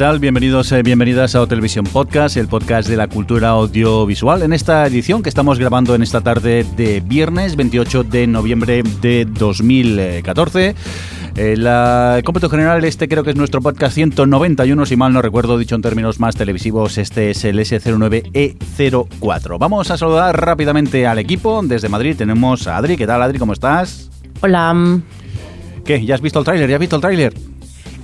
Tal? Bienvenidos, eh, bienvenidas a Televisión Podcast, el podcast de la cultura audiovisual. En esta edición que estamos grabando en esta tarde de viernes 28 de noviembre de 2014. Eh, la, el cómputo general, este creo que es nuestro podcast 191, si mal no recuerdo, dicho en términos más televisivos, este es el S09E04. Vamos a saludar rápidamente al equipo. Desde Madrid tenemos a Adri. ¿Qué tal, Adri? ¿Cómo estás? Hola. ¿Qué? ¿Ya has visto el tráiler? ¿Ya has visto el tráiler?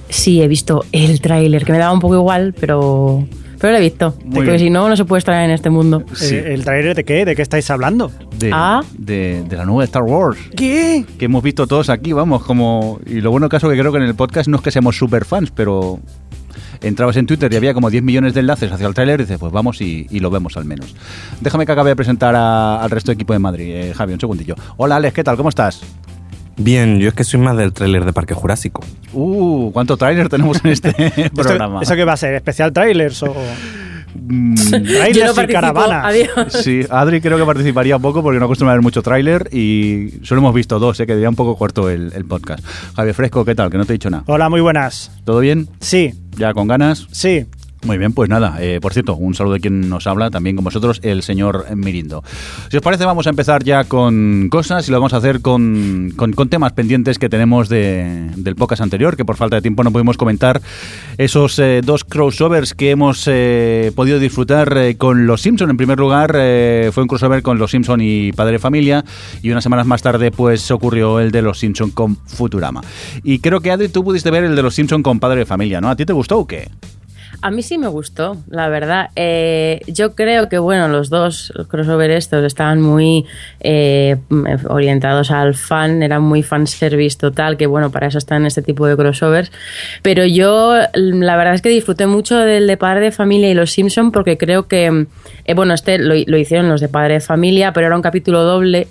Sí, he visto el tráiler, que me daba un poco igual, pero, pero lo he visto. Porque si no, no se puede estar en este mundo. Sí. Eh, ¿El trailer de qué? ¿De qué estáis hablando? De, Ah. de, de la nueva Star Wars. ¿Qué? que hemos visto todos aquí, vamos, como... Y lo bueno caso que creo que en el podcast no es que seamos super fans, pero entrabas en Twitter y había como 10 millones de enlaces hacia el tráiler y dices, pues vamos y, y lo vemos al menos. Déjame que acabe de presentar a- al resto de equipo de Madrid. Eh, Javi, un segundillo. Hola Alex, ¿qué tal? ¿Cómo estás? Bien, yo es que soy más del tráiler de Parque Jurásico. Uh, ¿cuánto tráiler tenemos en este ¿Esto, programa? ¿Eso qué va a ser? ¿Especial trailers o Mm, no trailers y caravanas? Adiós. Sí, Adri creo que participaría poco porque no acostumbra a ver mucho tráiler y solo hemos visto dos, eh, que diría un poco corto el, el podcast. Javier Fresco, ¿qué tal? Que no te he dicho nada. Hola, muy buenas. ¿Todo bien? Sí, ¿Ya con ganas? sí. Muy bien, pues nada, eh, por cierto, un saludo de quien nos habla, también con vosotros, el señor Mirindo. Si os parece, vamos a empezar ya con cosas y lo vamos a hacer con, con- temas pendientes que tenemos de- del podcast anterior, que por falta de tiempo no pudimos comentar esos eh, dos crossovers que hemos eh, podido disfrutar eh, con Los Simpson. En primer lugar, fue un crossover con Los Simpson y Padre Familia, y unas semanas más tarde, pues ocurrió el de Los Simpson con Futurama. Y creo que Adri, tú pudiste ver el de Los Simpson con Padre Familia, ¿no? ¿A ti te gustó o qué? A mí sí me gustó, la verdad. Eh, yo creo que, bueno, los dos crossover estos estaban muy eh, orientados al fan, eran muy fanservice total, que bueno, para eso están este tipo de crossovers. Pero yo, la verdad es que disfruté mucho del de Padre de Familia y Los Simpson porque creo que, eh, bueno, este lo, lo hicieron los de Padre de Familia, pero era un capítulo doble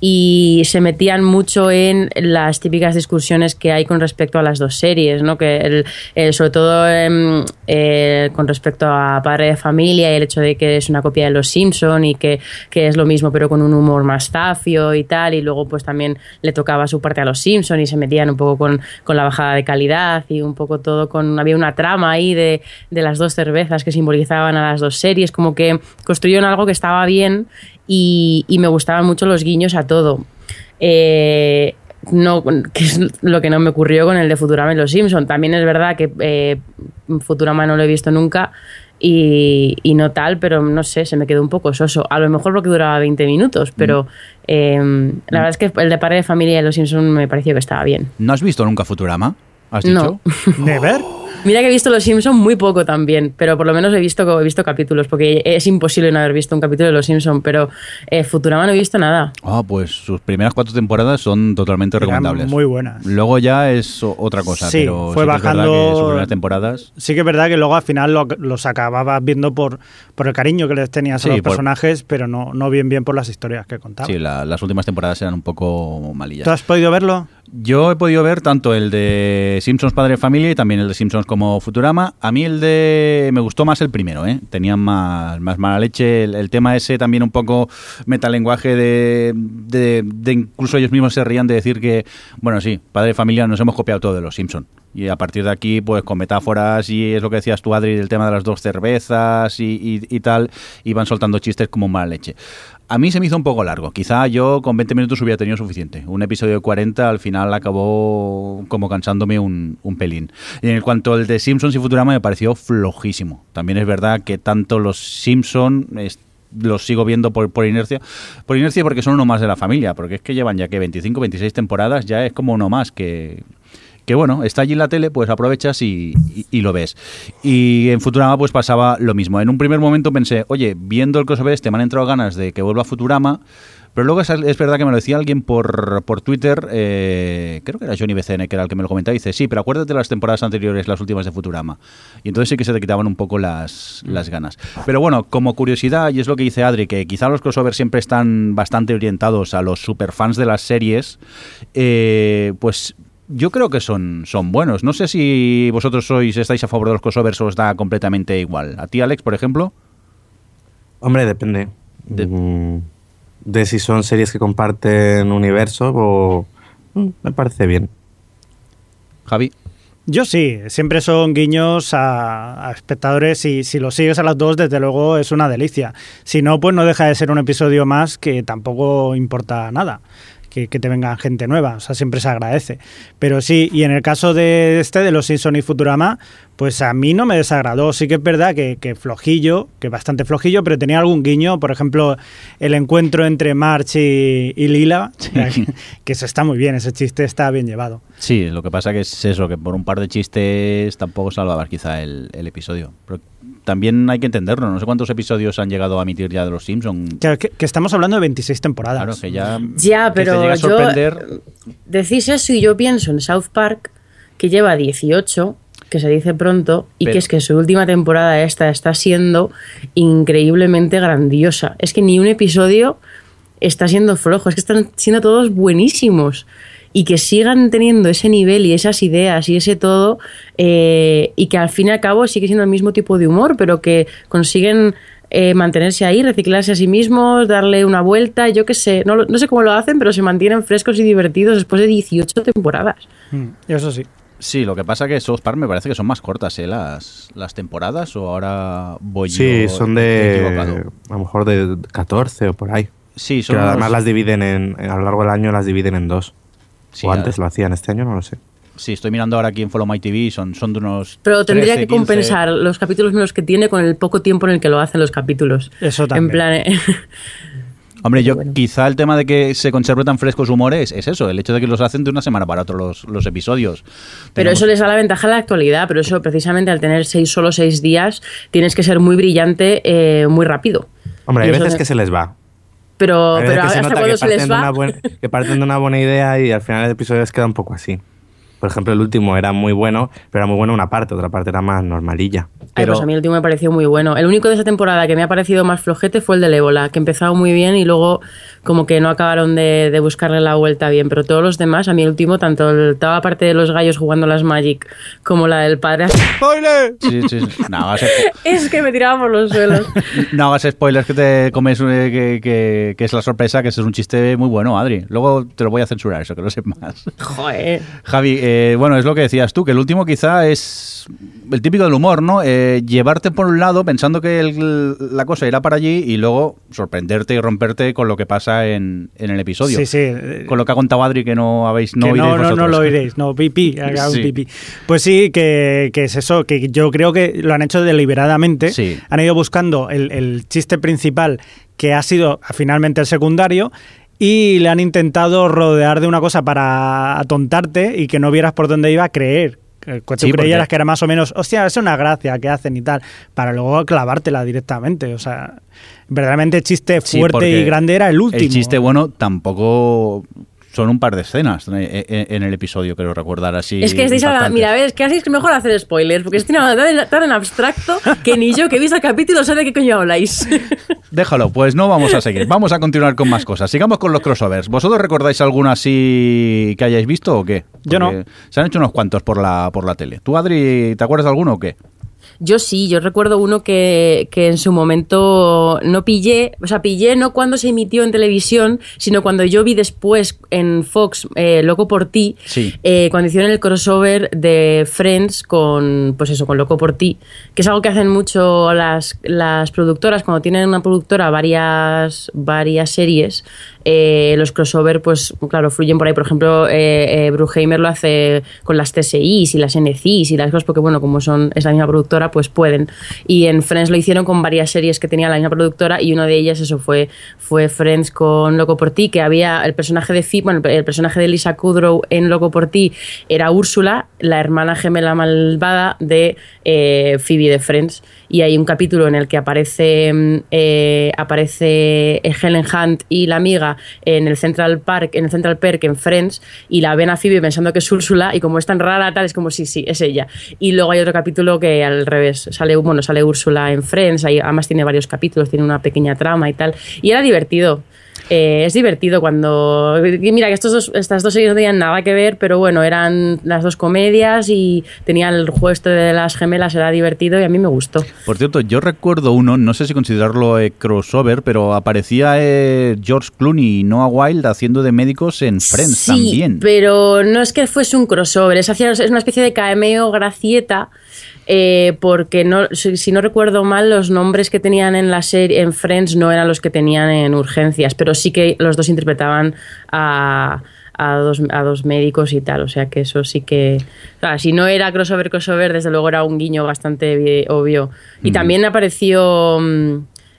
y se metían mucho en las típicas discusiones que hay con respecto a las dos series, ¿no? Que el- eh, sobre todo em, eh, con respecto a Padre de Familia y el hecho de que es una copia de Los Simpson y que, que es lo mismo pero con un humor más zafio y tal y luego pues también le tocaba su parte a Los Simpson y se metían un poco con, con la bajada de calidad y un poco todo con había una trama ahí de, de las dos cervezas que simbolizaban a las dos series como que construyeron algo que estaba bien y, y me gustaban mucho los guiños a todo. Eh, no, que es lo que no me ocurrió con el de Futurama y los Simpson. También es verdad que eh, Futurama no lo he visto nunca y, y no tal, pero no sé, se me quedó un poco soso. A lo mejor porque duraba 20 minutos, pero eh, la verdad es que el de Padre de Familia y los Simpson me pareció que estaba bien. ¿No has visto nunca Futurama? ¿Has No. dicho? ¿Never? Mira que he visto Los Simpson muy poco también, pero por lo menos he visto, he visto capítulos, porque es imposible no haber visto un capítulo de Los Simpson, pero eh, Futurama no he visto nada. Ah, pues sus primeras cuatro temporadas son totalmente Eran recomendables. muy buenas. Luego ya es otra cosa, Sí, pero fue sí que es bajando- que sus primeras temporadas... Sí que es verdad que luego al final lo- los acababas viendo por, por el cariño que les tenías Sí, a los por- personajes, pero no, no bien bien por las historias que contaban. Sí, la- las últimas temporadas eran un poco malillas. ¿Tú has podido verlo? Yo he podido ver tanto el de Simpsons Padre Familia y también el de Simpsons como Futurama. A mí el de... me gustó más el primero, ¿eh? Tenían más, más mala leche. El, el tema ese también un poco metalenguaje de, de, de incluso ellos mismos se rían de decir que, bueno, sí, Padre Familia nos hemos copiado todo de los Simpsons. Y a partir de aquí, pues con metáforas y es lo que decías tú, Adri, del tema de las dos cervezas y, y- y tal, iban soltando chistes como mala leche. A mí se me hizo un poco largo. Quizá yo con 20 minutos hubiera tenido suficiente. Un episodio de 40 al final acabó como cansándome un, un pelín. Y en cuanto al de Simpsons y Futurama me pareció flojísimo. También es verdad que tanto los Simpsons los sigo viendo por, por inercia. Por inercia porque son uno más de la familia. Porque es que llevan ya que 25, 26 temporadas, ya es como uno más que que bueno, está allí en la tele, pues aprovechas y, y- y lo ves. Y en Futurama pues pasaba lo mismo. En un primer momento pensé, oye, viendo el crossover este me han entrado ganas de que vuelva Futurama, Pero luego es, es verdad que me lo decía alguien por, por Twitter, eh, creo que era Johnny BCN, que era el que me lo comentaba, y dice, sí, pero acuérdate de las temporadas anteriores, las últimas de Futurama. Y entonces sí que se te quitaban un poco las, las ganas. Pero bueno, como curiosidad, y es lo que dice Adri, que quizá los crossovers siempre están bastante orientados a los superfans de las series, eh, pues yo creo que son, son buenos. No sé si vosotros sois, estáis a favor de los crossovers o os da completamente igual. ¿A ti, Alex, por ejemplo? Hombre, depende. De- Mm, De, si son series que comparten universo o... Mm, Me parece bien. Javi. Yo sí, siempre son guiños a, a espectadores y si lo sigues a las dos, desde luego es una delicia. Si no, pues no deja de ser un episodio más que tampoco importa nada. Que, te venga gente nueva, o sea, siempre se agradece. Pero sí, y en el caso de este, de los Simpson y Futurama, pues a mí no me desagradó. Sí que es verdad que, que flojillo, que bastante flojillo, pero tenía algún guiño, por ejemplo, el encuentro entre March y, y Lila, que eso está muy bien, ese chiste está bien llevado. Sí, lo que pasa que es eso, que por un par de chistes tampoco salvabas quizá el, el episodio. Pero también hay que entenderlo, no sé cuántos episodios han llegado a emitir ya de Los Simpsons. Que, que- que estamos hablando de 26 temporadas. Claro, que ya... Ya, que te pero llega a yo sorprender. decís eso y yo pienso en South Park, que lleva 18, que se dice pronto, y Pero- que es que su última temporada esta está siendo increíblemente grandiosa. Es que ni un episodio está siendo flojo, es que están siendo todos buenísimos. Y que sigan teniendo ese nivel y esas ideas y ese todo, eh, y que al fin y al cabo sigue siendo el mismo tipo de humor, pero que consiguen eh, mantenerse ahí, reciclarse a sí mismos, darle una vuelta, yo qué sé, no, no sé cómo lo hacen, pero se mantienen frescos y divertidos después de 18 temporadas. Mm, Eso sí. Sí, lo que pasa que South Park me parece que son más cortas, ¿eh? Las, las temporadas, o ahora voy Sí, yo son equivocado? de... A lo mejor de 14 o por ahí. Sí, son Que unos- además las dividen en... A lo largo del año las dividen en dos. sí, o antes lo hacían, este año no lo sé. Sí, estoy mirando ahora aquí en Follow My TV, son, son de unos. Pero tendría 13, que 15. compensar los capítulos menos que tiene con el poco tiempo en el que lo hacen los capítulos. Eso también. En plan, eh, Hombre, yo bueno. quizá el tema de que se conserve tan frescos humores es eso, el hecho de que los hacen de una semana para otra los, los episodios. Pero Tenemos- eso les da la ventaja a la actualidad, pero eso precisamente al tener seis, solo seis días, tienes que ser muy brillante eh, muy rápido. Hombre, Y hay veces que se les va. Pero, pero hasta nota cuando se les va... una buena, que parten de una buena idea y al final el episodio les queda un poco así. Por ejemplo, el último era muy bueno, pero era muy bueno una parte, otra parte era más normalilla. Ay, Pero- pues a mí el último me pareció muy bueno. El único de esa temporada que me ha parecido más flojete fue el del ébola, que empezaba muy bien y luego como que no acabaron de, de buscarle la vuelta bien. Pero todos los demás, a mí el último, tanto el- toda la parte de los gallos jugando las Magic como la del padre, Sí, sí, sí. No, hagas, es que me tiraba por los suelos. no hagas spoilers que te comes, eh, que, que- que es la sorpresa, que ese es un chiste muy bueno, Adri. Luego te lo voy a censurar, eso que lo sepas. Joder. Javi, eh, bueno, es lo que decías tú, que el último quizá es el típico del humor, ¿no? Eh, llevarte por un lado pensando que el- la cosa irá para allí y luego sorprenderte y romperte con lo que pasa en, en el episodio. Sí, sí. Con lo que ha contado Adri que no habéis no que no, no, no lo oiréis, no, pipí, haga un Sí. pipí. Pues sí, que, que es eso, que yo creo que lo han hecho deliberadamente. Sí. Han ido buscando el, el chiste principal que ha sido finalmente el secundario y le han intentado rodear de una cosa para atontarte y que no vieras por dónde iba a creer. Tú Sí, porque- creyeras que era más o menos, hostia, es una gracia que hacen y tal, para luego clavártela directamente. O sea, verdaderamente chiste fuerte y grande era el último. El chiste bueno tampoco son un par de escenas en el episodio, creo recordar así. Es que estáis hablando, mira, a ver, es que así es mejor hacer spoilers, porque estoy hablando tan, tan en abstracto que ni yo que he visto el capítulo sé de qué coño habláis. Déjalo, pues no vamos a seguir. Vamos a continuar con más cosas. Sigamos con los crossovers. ¿Vosotros recordáis alguno así que hayáis visto o qué? Yo no. Se han hecho unos cuantos por la, por la tele. ¿Tú, Adri, te acuerdas de alguno o qué? Yo sí, yo recuerdo uno que, que en su momento no pillé, o sea, pillé no cuando se emitió en televisión, sino cuando yo vi después en Fox eh, Loco por ti, Sí. eh, cuando hicieron el crossover de Friends con, pues eso, con Loco por ti, que es algo que hacen mucho las, las productoras, cuando tienen una productora varias, varias series, eh, los crossover, pues claro, fluyen por ahí. Por ejemplo, eh, eh, lo hace con las TSIs y las NCIs y las cosas, porque bueno, como son es la misma productora, pues pueden. Y en Friends lo hicieron con varias series que tenía la misma productora y una de ellas, eso fue, fue Friends con Loco por ti, que había el personaje de Phoebe, el personaje de Lisa Kudrow en Loco por ti era Úrsula, la hermana gemela malvada de eh, Phoebe de Friends. Y hay un capítulo en el que aparece, mm, eh, aparece Helen Hunt y la amiga en el Central Park, en el Central Park en Friends, y la ven a Phoebe pensando que es Úrsula, y como es tan rara, tal, es como sí, sí, es ella. Y luego hay otro capítulo que al revés, sale, bueno, sale Úrsula en Friends, ahí, además tiene varios capítulos, tiene una pequeña trama y tal, y era divertido. Eh, es divertido cuando. Mira, que estos dos, estas dos series no tenían nada que ver, pero bueno, eran las dos comedias y tenían el juego este de las gemelas, era divertido y a mí me gustó. Por cierto, yo recuerdo uno, no sé si considerarlo eh, crossover, pero aparecía eh, George Clooney y Noah Wild haciendo de médicos en Friends sí, también. Pero no es que fuese un crossover, es, hacía- es una especie de cameo gracieta. Eh, porque no, si, si no recuerdo mal, los nombres que tenían en la serie, en Friends, no eran los que tenían en Urgencias, pero sí que los dos interpretaban a, a dos, a dos médicos y tal. O sea que eso sí que. o sea, si no era crossover, crossover, desde luego era un guiño bastante vi- obvio. Y también apareció. mm,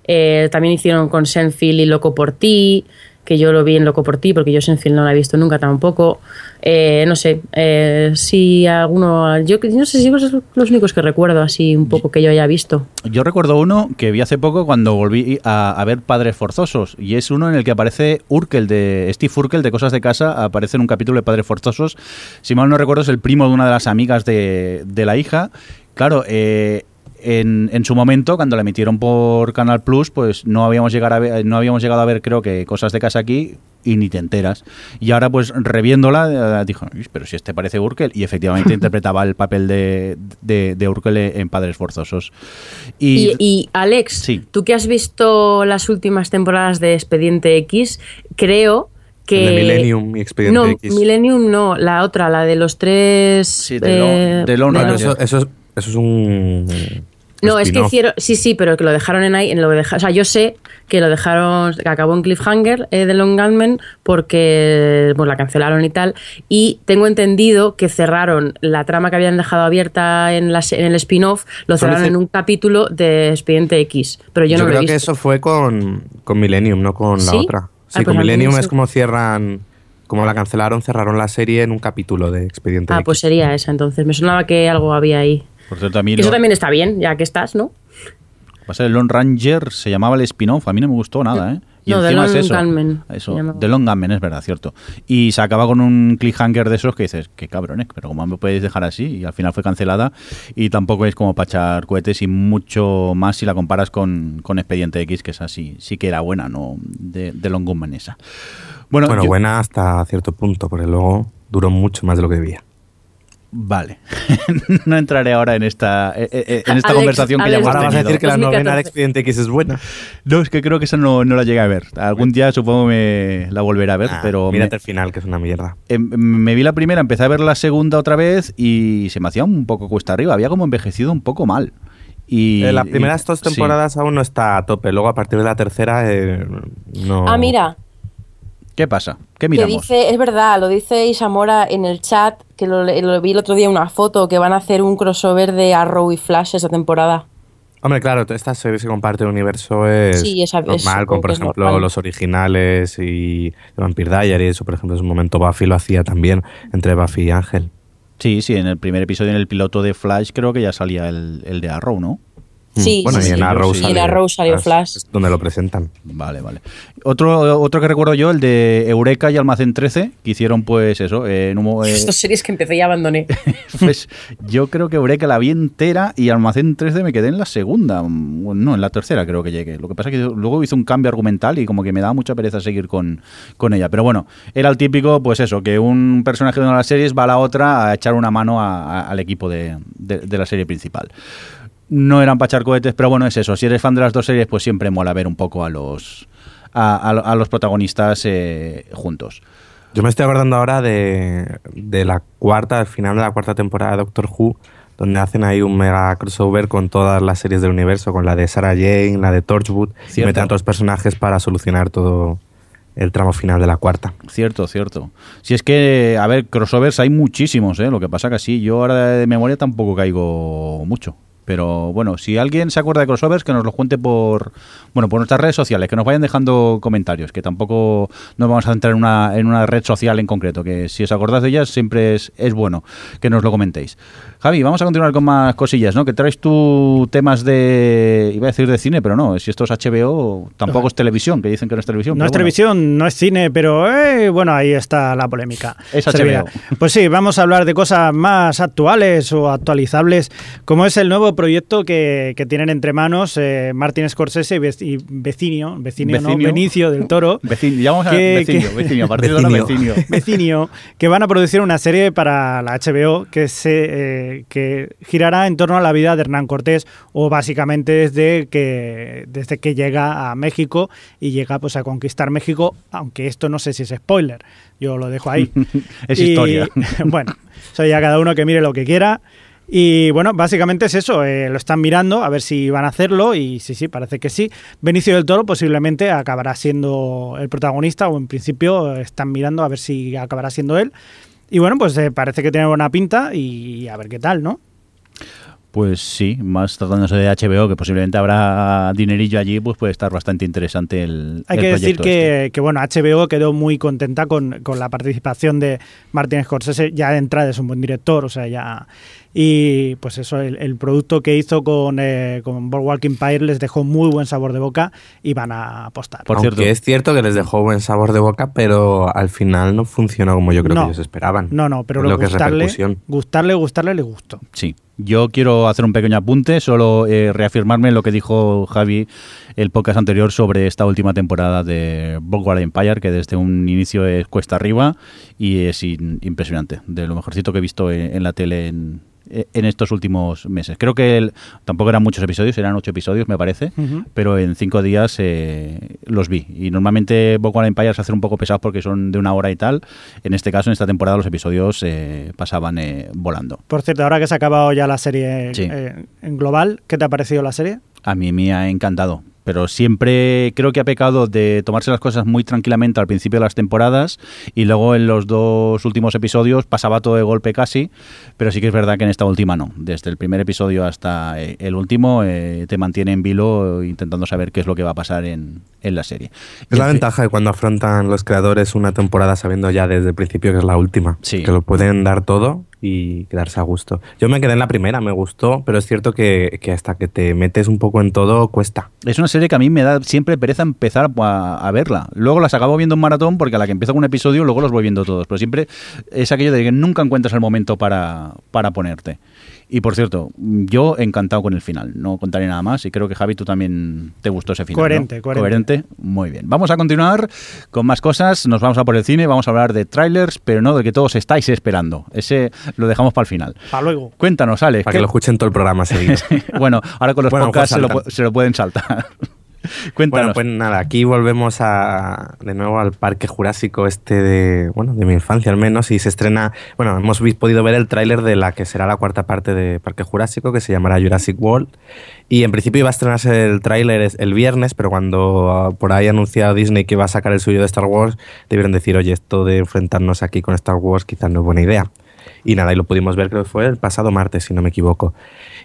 eh, también hicieron con Senfield y Loco por ti, que yo lo vi en Loco por ti, porque yo Senfield no la he visto nunca tampoco. Eh, no sé, eh, si alguno. Yo no sé si son los únicos que recuerdo así un poco que yo haya visto. Yo recuerdo uno que vi hace poco cuando volví a, a ver Padres Forzosos y es uno en el que aparece Urkel de Steve Urkel de Cosas de Casa, aparece en un capítulo de Padres Forzosos. Si mal no recuerdo es el primo de una de las amigas de, de la hija. Claro, eh, en, en su momento, cuando la emitieron por Canal Plus, pues no habíamos, llegado a ver, no habíamos llegado a ver, creo que, Cosas de Casa aquí y ni te enteras. Y ahora, pues reviéndola, eh, dijo, "Uy, pero si este parece Urkel. Y efectivamente interpretaba el papel de, de, de Urkel en Padres Forzosos. Y, y, Alex, Sí. tú que has visto las últimas temporadas de Expediente X, creo que. El de Millennium y Expediente no, X. Millennium no, la otra, la de los tres. Sí, de de Lone de eso, eso, es, eso es un. No, es que hicieron. Sí, sí, pero que lo dejaron en ahí. En lo deja- o sea, yo sé que lo dejaron. que acabó en Cliffhanger eh, de Long Gunman porque pues, la cancelaron y tal. Y tengo entendido que cerraron la trama que habían dejado abierta en, la en el spin-off, lo cerraron en un capítulo de Expediente X. Pero yo, Yo, no lo he creo que eso fue con, con Millennium, no con la ¿Sí? otra. Ah, Sí, pues con Millennium es como cierran. Como la cancelaron, cerraron la serie en un capítulo de Expediente Ah, X. pues sería esa entonces. Me sonaba que algo había ahí. Por cierto, a mí Que eso lo- también está bien, ya que estás, ¿no? va a ser el Lone Ranger, se llamaba el spin-off, a mí no me gustó nada, ¿eh? Y No, The encima es Lone eso. The Long Gunman, es verdad, cierto. Y se acaba con un cliffhanger de esos que dices, qué cabrones, pero ¿cómo me podéis dejar así? Y al final fue cancelada y tampoco es como para echar cohetes y mucho más si la comparas con, con Expediente X, que es así, sí que era buena, ¿no? De, de Long Gunman esa. Bueno, Bueno, yo- buena hasta cierto punto, porque luego duró mucho más de lo que debía. Vale. no entraré ahora en esta, eh, eh, en esta Alex, conversación que ya Alex, hemos Ahora vas a decir que la 2014. novena de Expediente X es buena. No, es que creo que esa no, no la llegué a ver. Algún día supongo me la volveré a ver, Ah, pero me, Mírate el final, que es una mierda. em, me vi la primera, empecé a ver la segunda otra vez y se me hacía un poco cuesta arriba. Había como envejecido un poco mal. Y, Eh, las primeras y- dos sí. temporadas aún no está a tope. Luego, a partir de la tercera, eh, no. Ah, mira, ¿Qué pasa? ¿Qué que miramos? dice, es verdad, lo dice Isamora en el chat, que lo, lo vi el otro día una foto, que van a hacer un crossover de Arrow y Flash esta temporada. Hombre, claro, todas estas series que comparten universo es Sí, esa- es- normal, como por ejemplo normal. los originales y Vampire Diaries, o por ejemplo en su momento Buffy lo hacía también entre Buffy y Ángel. Sí, sí, en el primer episodio, en el piloto de Flash, creo que ya salía el, el de Arrow, ¿no? Sí, bueno, sí, y en. Arrow Sí. salió Flash. es donde lo presentan. Vale, vale. Otro, otro que recuerdo yo, el de Eureka y Almacén 13, que hicieron pues eso, eh, en un mo- eh, Estas series que empecé y abandoné. Pues yo creo que Eureka la vi entera y Almacén 13 me quedé en la segunda. mm, No, en la tercera creo que llegué. Lo que pasa es que luego hizo un cambio argumental y como que me daba mucha pereza seguir con, con ella. Pero bueno, era el típico, pues eso, que un personaje de una de las series va a la otra a echar una mano a- a- al equipo de, de- de la serie principal. No eran para echar cohetes, pero bueno, es eso. Si eres fan de las dos series, pues siempre mola ver un poco a los, a, a- a los protagonistas eh, juntos. Yo me estoy acordando ahora de, de la cuarta, al final de la cuarta temporada de Doctor Who, donde hacen ahí un mega crossover con todas las series del universo, con la de Sarah Jane, la de Torchwood, y meten a otros personajes para solucionar todo el tramo final de la cuarta. Cierto, cierto. Si es que, a ver, crossovers hay muchísimos, ¿eh? Lo que pasa que sí, yo ahora de memoria tampoco caigo mucho. Pero bueno, si alguien se acuerda de crossovers, que nos lo cuente por bueno por nuestras redes sociales, que nos vayan dejando comentarios, que tampoco nos vamos a centrar en una, en una red social en concreto, que si os acordáis de ellas siempre es, es bueno que nos lo comentéis. Javi, vamos a continuar con más cosillas, ¿no? Que traes tú temas de, iba a decir de cine, pero no, si esto es HBO, tampoco es televisión, que dicen que no es televisión. No es bueno. televisión, no es cine, pero eh, bueno, ahí está la polémica. Es Servida. HBO. Pues sí, vamos a hablar de cosas más actuales o actualizables, como es el nuevo proyecto que, que tienen entre manos eh, Martin Scorsese y, Ve- y Vecinio, Vecinio, no, Vecinio. Benicio del Toro. Vecino, ya vamos a Que- que- vecino, a partir de ahora Vecinio. Vecinio, que van a producir una serie para la HBO que se eh, que girará en torno a la vida de Hernán Cortés o básicamente desde que desde que llega a México y llega pues a conquistar México, aunque esto no sé si es spoiler, yo lo dejo ahí. Es Y, historia. bueno, eso ya cada uno que mire lo que quiera. Y bueno, básicamente es eso, eh, lo están mirando a ver si van a hacerlo y sí, sí, parece que sí. Benicio del Toro posiblemente acabará siendo el protagonista o en principio están mirando a ver si acabará siendo él. Y bueno, pues eh, parece que tiene buena pinta y a ver qué tal, ¿no? Pues sí, más tratándose de HBO, que posiblemente habrá dinerillo allí, pues puede estar bastante interesante el. Hay el que decir que, este. que, bueno, HBO quedó muy contenta con, con la participación de Martin Scorsese. Ya de entrada es un buen director, o sea, ya. Y pues eso, el, el producto que hizo con, eh, con Boardwalk Empire les dejó muy buen sabor de boca y van a apostar. Por Aunque cierto. es cierto que les dejó buen sabor de boca, pero al final no funcionó como yo creo No. que ellos esperaban. No, no, pero lo lo que es gustarle, repercusión. gustarle, gustarle, le gustó. Sí. Yo quiero hacer un pequeño apunte, solo eh, reafirmarme en lo que dijo Javi el podcast anterior sobre esta última temporada de Boardwalk Empire, que desde un inicio es cuesta arriba y es in- impresionante, de lo mejorcito que he visto en, en la tele en, en estos últimos meses. Creo que el- tampoco eran muchos episodios, eran ocho episodios, me parece, pero en cinco días eh, los vi. Y normalmente Boardwalk Empire se hace un poco pesado porque son de una hora y tal. En este caso, en esta temporada, los episodios eh, pasaban eh, volando. Por cierto, ahora que se ha acabado ya la serie Sí. eh, en global, ¿qué te ha parecido la serie? A mí me ha encantado. Pero siempre creo que ha pecado de tomarse las cosas muy tranquilamente al principio de las temporadas y luego en los dos últimos episodios pasaba todo de golpe casi. Pero sí que es verdad que en esta última no. Desde el primer episodio hasta eh, el último eh, te mantiene en vilo intentando saber qué es lo que va a pasar en, en la serie. Es la ventaja de cuando afrontan los creadores una temporada sabiendo ya desde el principio que es la última. Sí. Que lo pueden dar todo y quedarse a gusto. Yo me quedé en la primera, me gustó, pero es cierto que, que hasta que te metes un poco en todo cuesta. Es una serie que a mí me da siempre pereza empezar a, a verla. Luego las acabo viendo en maratón porque a la que empiezo con un episodio luego los voy viendo todos. Pero siempre es aquello de que nunca encuentras el momento para, para ponerte. Y por cierto, yo encantado con el final. No contaré nada más y creo que Javi tú también te gustó ese final. ¿no? Coherente, coherente. Muy bien. Vamos a continuar con más cosas. Nos vamos a por el cine. Vamos a hablar de trailers, pero no del que todos estáis esperando. Ese lo dejamos para el final. Para luego. Cuéntanos, Alex. Para ¿qué- que lo escuchen todo el programa seguido. bueno, ahora con los Bueno, podcasts se pues lo, se lo pueden saltar. Cuéntanos. Bueno, pues nada, aquí volvemos a, de nuevo al parque jurásico este de, bueno, de mi infancia al menos, y se estrena, bueno, hemos podido ver el tráiler de la que será la cuarta parte de Parque Jurásico, que se llamará Jurassic World, y en principio iba a estrenarse el tráiler el viernes, pero cuando ah, por ahí ha anunciado Disney que iba a sacar el suyo de Star Wars, debieron decir, oye, esto de enfrentarnos aquí con Star Wars quizás no es buena idea. Y nada, y lo pudimos ver, creo que fue el pasado martes, si no me equivoco.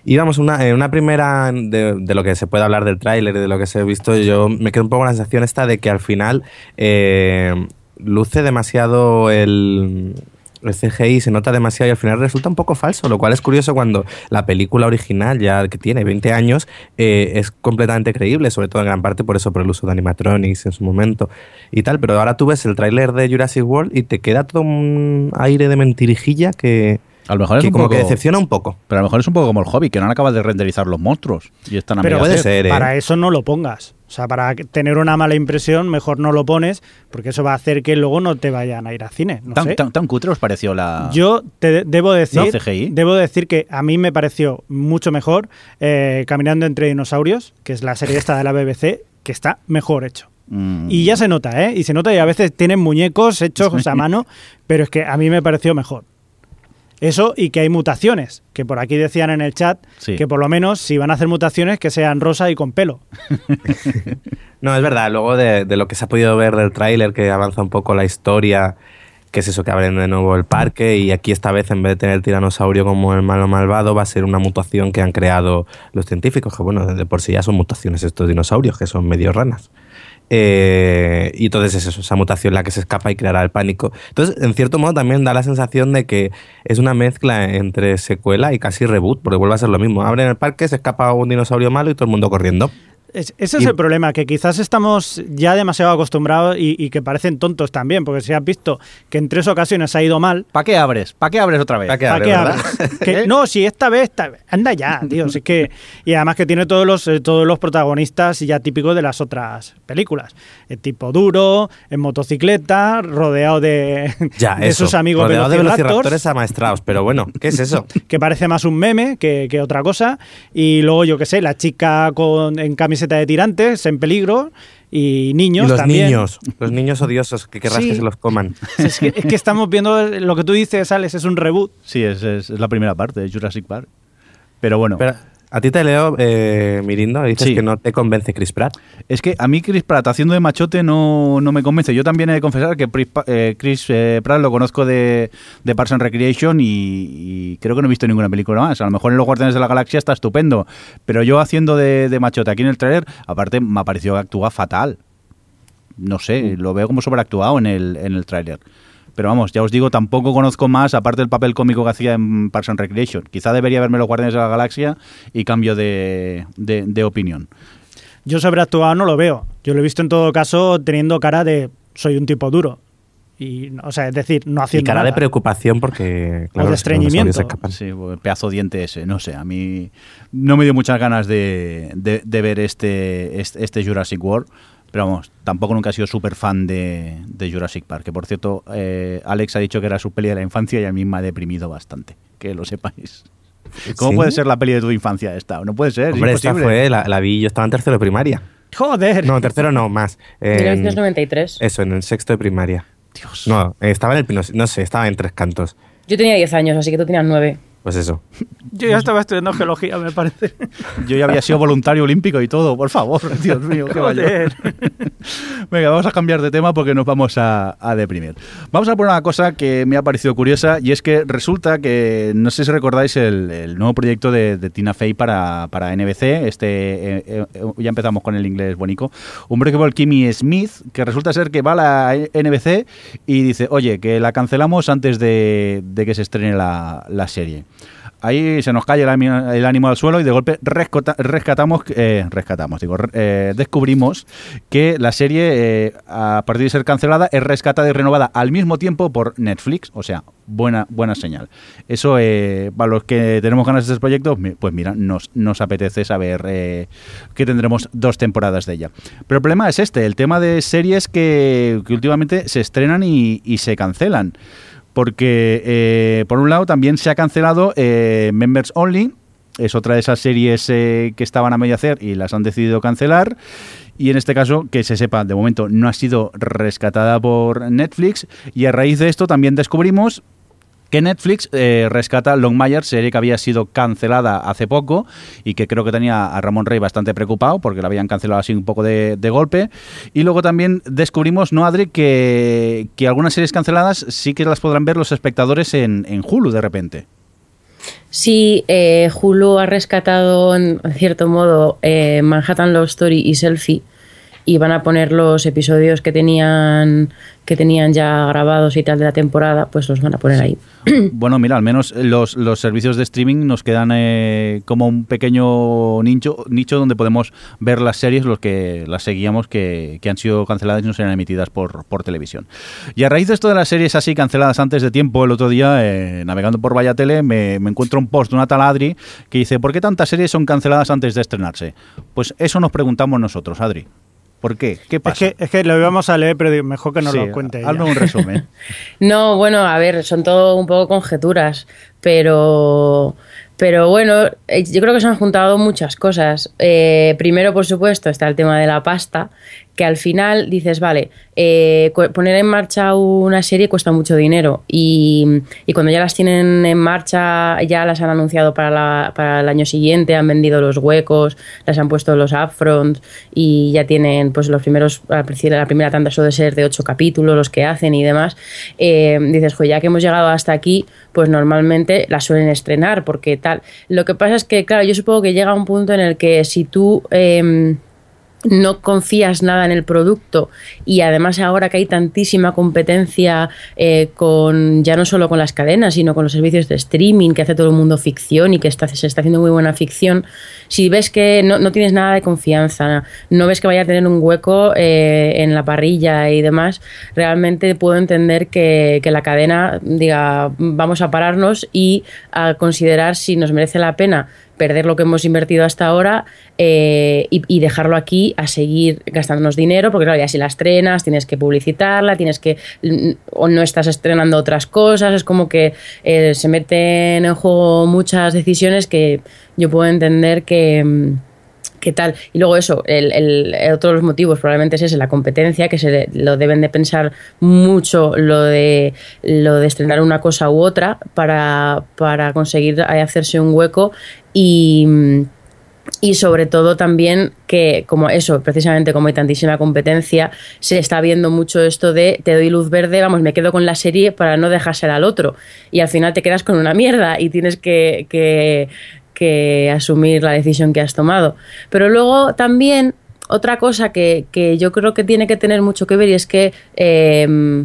Y vamos, una, una primera de, de lo que se puede hablar del tráiler y de lo que se ha visto, yo me quedo un poco con la sensación esta de que al final eh, luce demasiado el, el CGI, se nota demasiado y al final resulta un poco falso, lo cual es curioso cuando la película original, ya que tiene 20 años, eh, es completamente creíble, sobre todo en gran parte por eso, por el uso de animatronics en su momento y tal, pero ahora tú ves el tráiler de Jurassic World y te queda todo un aire de mentirijilla que, a lo mejor es que un como poco, que decepciona un poco. Pero a lo mejor es un poco como el hobby, que no han acabado de renderizar los monstruos. Y están a Pero puede ser, ¿eh? para eso no lo pongas. O sea, para tener una mala impresión, mejor no lo pones, porque eso va a hacer que luego no te vayan a ir al cine. No ¿Tan, sé. tan, tan cutre os pareció la...? Yo te de- debo decir, No, CGI. debo decir que a mí me pareció mucho mejor eh, Caminando entre dinosaurios, que es la serie esta de la BBC, que está mejor hecho. Mm, Y ya se nota, ¿eh? Y se nota y a veces tienen muñecos hechos a mano, pero es que a mí me pareció mejor. Eso y que hay mutaciones, que por aquí decían en el chat Sí. que por lo menos si van a hacer mutaciones que sean rosa y con pelo. No, es verdad, luego de, de lo que se ha podido ver del tráiler, que avanza un poco la historia que es eso, que abren de nuevo el parque y aquí esta vez en vez de tener el tiranosaurio como el malo malvado va a ser una mutación que han creado los científicos, que bueno, de por sí ya son mutaciones estos dinosaurios, que son medio ranas. Eh, y entonces es eso, esa mutación la que se escapa y creará el pánico. Entonces, en cierto modo, también da la sensación de que es una mezcla entre secuela y casi reboot, porque vuelve a ser lo mismo. Abren el parque, se escapa un dinosaurio malo y todo el mundo corriendo. Ese es el problema, que quizás estamos ya demasiado acostumbrados y, que parecen tontos también, porque si has visto que en tres ocasiones ha ido mal. ¿Para qué abres? ¿Para qué abres otra vez? ¿Para qué abres? no, si esta vez. anda ya, tío. es que, y además que tiene todos los, eh, todos los protagonistas ya típicos de las otras películas. El tipo duro, en motocicleta, rodeado de, ya, de sus amigos rodeado de velociraptores amaestrados. Pero bueno, ¿qué es eso? que parece más un meme que, que otra cosa. Y luego, yo qué sé, la chica con, en camiseta de tirantes en peligro y niños los también. niños, los niños odiosos que querrás que se los coman. Es que, estamos viendo lo que tú dices, Alex, es un reboot. Sí, es, es, la primera parte de Jurassic Park. Pero bueno. A ti te leo, eh, Mirindo, dices que no te convence Chris Pratt. Es que a mí Chris Pratt haciendo de machote no, no me convence. Yo también he de confesar que eh, Chris eh, Pratt lo conozco de, de Parks and Recreation y, creo que no he visto ninguna película más. A lo mejor en Los Guardianes de la Galaxia está estupendo, pero yo haciendo de, de machote aquí en el trailer, aparte me ha parecido que actúa fatal. No sé, mm. lo veo como sobreactuado en el, en el tráiler. Pero vamos, ya os digo, tampoco conozco más, aparte del papel cómico que hacía en Parks and Recreation. Quizá debería verme los Guardianes de la Galaxia y cambio de, de, opinión. Yo sobreactuado no lo veo. Yo lo he visto en todo caso teniendo cara de soy un tipo duro. Y, o sea, es decir, no haciendo. Y cara de preocupación porque. Claro, de estreñimiento. Sí, pedazo diente ese. No sé, a mí no me dio muchas ganas de, de, ver este, este, este Jurassic World. Pero vamos, tampoco nunca he sido súper fan de, Jurassic Park. Que por cierto, eh, Alex ha dicho que era su peli de la infancia y a mí me ha deprimido bastante. Que lo sepáis. ¿Cómo puede ser la peli de tu infancia esta? No puede ser. Hombre, esta fue, la, vi, yo estaba en tercero de primaria. Joder. No, tercero no, más. 1993. Eso, en el sexto de primaria. Dios. No, estaba en el no sé, estaba en tres cantos. Yo tenía 10 años, así que tú tenías 9. Pues eso. Yo ya estaba estudiando geología, me parece. Yo ya había sido voluntario olímpico y todo, por favor, Dios mío, qué vaya. Venga, vamos a cambiar de tema porque nos vamos a, deprimir. Vamos a poner una cosa que me ha parecido curiosa y es que resulta que, no sé si recordáis el, nuevo proyecto de, Tina Fey para, para NBC, este, eh, eh, ya empezamos con el inglés bonito, un breakable Kimmy Smith, que resulta ser que va a la NBC y dice, oye, que la cancelamos antes de, que se estrene la, la serie. Ahí se nos cae el, ánimo al suelo y de golpe rescatamos, eh, rescatamos, digo, eh, descubrimos que la serie, eh, a partir de ser cancelada, es rescatada y renovada al mismo tiempo por Netflix. O sea, buena, buena señal. Eso, para los que tenemos ganas de este proyecto, pues mira, nos, nos apetece saber que tendremos dos temporadas de ella. Pero el problema es este, el tema de series que, últimamente se estrenan y se cancelan porque eh, por un lado también se ha cancelado eh, Members Only, es otra de esas series eh, que estaban a medio hacer y las han decidido cancelar. Y en este caso, que se sepa, de momento no ha sido rescatada por Netflix. Y a raíz de esto también descubrimos que Netflix eh, rescata Longmire, serie que había sido cancelada hace poco y que creo que tenía a Ramón Rey bastante preocupado porque la habían cancelado así un poco de, golpe. Y luego también descubrimos, ¿no, Adri? Que, algunas series canceladas sí que las podrán ver los espectadores en, Hulu de repente. Sí, eh, Hulu ha rescatado en cierto modo eh, Manhattan Love Story y Selfie y van a poner los episodios que tenían que tenían ya grabados y tal de la temporada, pues los van a poner ahí. Bueno, mira, al menos los, los servicios de streaming nos quedan eh, como un pequeño nicho, nicho donde podemos ver las series, los que las seguíamos, que, que han sido canceladas y no serán emitidas por, por televisión. Y a raíz de esto de las series así canceladas antes de tiempo, el otro día, eh, navegando por Vaya Tele, me, me, encuentro un post de una tal Adri que dice, ¿por qué tantas series son canceladas antes de estrenarse? Pues eso nos preguntamos nosotros, Adri. ¿Por qué? ¿Qué pasa? Es que, lo íbamos a leer, pero mejor que nos lo cuente. Hazme un resumen. no, bueno, a ver, son todo un poco conjeturas, pero, pero bueno, eh, yo creo que se han juntado muchas cosas. Eh, primero, por supuesto, está el tema de la pasta, que al final dices, vale, eh, poner en marcha una serie cuesta mucho dinero y, y, cuando ya las tienen en marcha, ya las han anunciado para, la, para el año siguiente, han vendido los huecos, las han puesto los upfronts y ya tienen pues los primeros, la primera tanda suele ser de ocho capítulos los que hacen y demás, eh, dices, pues ya que hemos llegado hasta aquí, pues normalmente la suelen estrenar porque tal. Lo que pasa es que, claro, yo supongo que llega un punto en el que si tú... Eh, no confías nada en el producto y además ahora que hay tantísima competencia eh, con ya no solo con las cadenas sino con los servicios de streaming que hace todo el mundo ficción y que está, se está haciendo muy buena ficción si ves que no, no tienes nada de confianza no ves que vaya a tener un hueco eh, en la parrilla y demás realmente puedo entender que, que la cadena diga vamos a pararnos y a considerar si nos merece la pena perder lo que hemos invertido hasta ahora eh, y, dejarlo aquí a seguir gastándonos dinero, porque claro, ya si la estrenas, tienes que publicitarla, tienes que. o no estás estrenando otras cosas, es como que eh, se meten en juego muchas decisiones que yo puedo entender que qué tal. Y luego eso, el, el, otro de los motivos probablemente es ese, la competencia, que se lo deben de pensar mucho lo de, lo de estrenar una cosa u otra para, para conseguir hacerse un hueco y y sobre todo también que como eso, precisamente como hay tantísima competencia, se está viendo mucho esto de te doy luz verde, vamos, me quedo con la serie para no dejársela al otro. Y al final te quedas con una mierda y tienes que, que, que asumir la decisión que has tomado. Pero luego también otra cosa que, que, yo creo que tiene que tener mucho que ver y es que eh,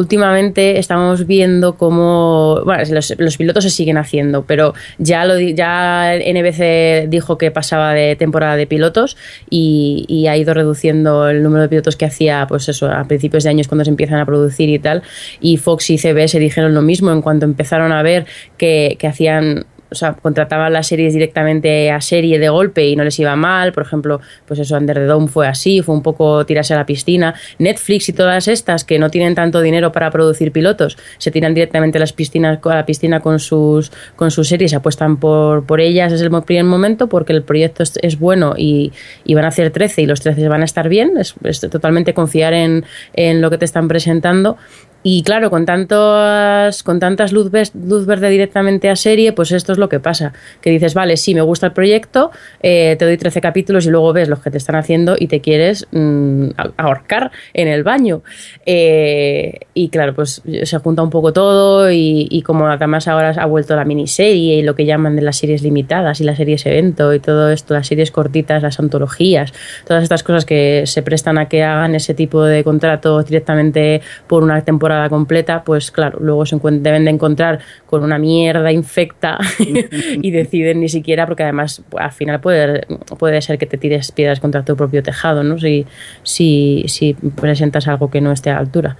últimamente estamos viendo cómo bueno, los, pilotos se siguen haciendo, pero ya lo ya NBC dijo que pasaba de temporada de pilotos y, ha ido reduciendo el número de pilotos que hacía, pues eso, a principios de años cuando se empiezan a producir y tal. Y Fox y CBS dijeron lo mismo en cuanto empezaron a ver que hacían o sea, contrataban las series directamente a serie de golpe y no les iba mal. Por ejemplo, pues eso, Under the Dome fue así, fue un poco tirarse a la piscina. Netflix y todas estas que no tienen tanto dinero para producir pilotos, se tiran directamente a las piscinas, a la piscina con sus, con sus series, apuestan por, por ellas desde el primer momento porque el proyecto es, bueno y, y, van a hacer 13 y los 13 van a estar bien. Es, es totalmente confiar en, en lo que te están presentando y claro, con tantos, con tantas luz, luz, verde directamente a serie, pues esto es lo que pasa. Que dices, vale, sí, me gusta el proyecto, eh, te doy 13 capítulos y luego ves los que te están haciendo y te quieres mm, ahorcar en el baño. Eh, y claro, pues se junta un poco todo y, y, como además ahora ha vuelto la miniserie y lo que llaman de las series limitadas y las series evento y todo esto, las series cortitas, las antologías, todas estas cosas que se prestan a que hagan ese tipo de contratos directamente por una temporada completa, pues claro, luego se deben de encontrar con una mierda infecta y deciden ni siquiera, porque además al final puede, puede ser que te tires piedras contra tu propio tejado, ¿no? Si, si, si presentas algo que no esté a la altura.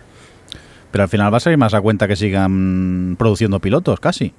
Pero al final va a salir más a cuenta que sigan produciendo pilotos, casi.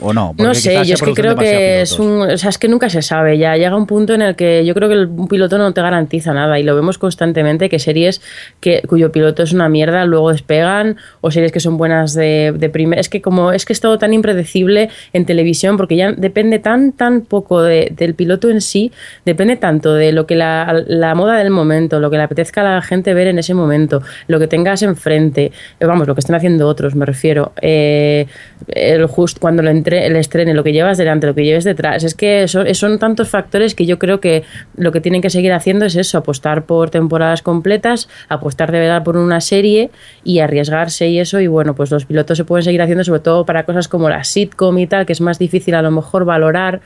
¿O no? no sé, yo es que creo que es un. O sea, es que nunca se sabe. Ya llega un punto en el que yo creo que un piloto no te garantiza nada y lo vemos constantemente que series que, cuyo piloto es una mierda luego despegan o series que son buenas de, de primera. Es que como es que es todo tan impredecible en televisión porque ya depende tan, tan poco del piloto en sí, depende tanto de lo que la, la, moda del momento, lo que le apetezca a la gente ver en ese momento, lo que tengas enfrente, vamos, lo que estén haciendo otros, me refiero. Eh, el just cuando lo el estrene, lo que llevas delante, lo que lleves detrás. Es que son, son tantos factores que yo creo que lo que tienen que seguir haciendo es eso, apostar por temporadas completas, apostar de verdad por una serie y arriesgarse y eso. Y bueno, pues los pilotos se pueden seguir haciendo sobre todo para cosas como la sitcom y tal, que es más difícil a lo mejor valorar,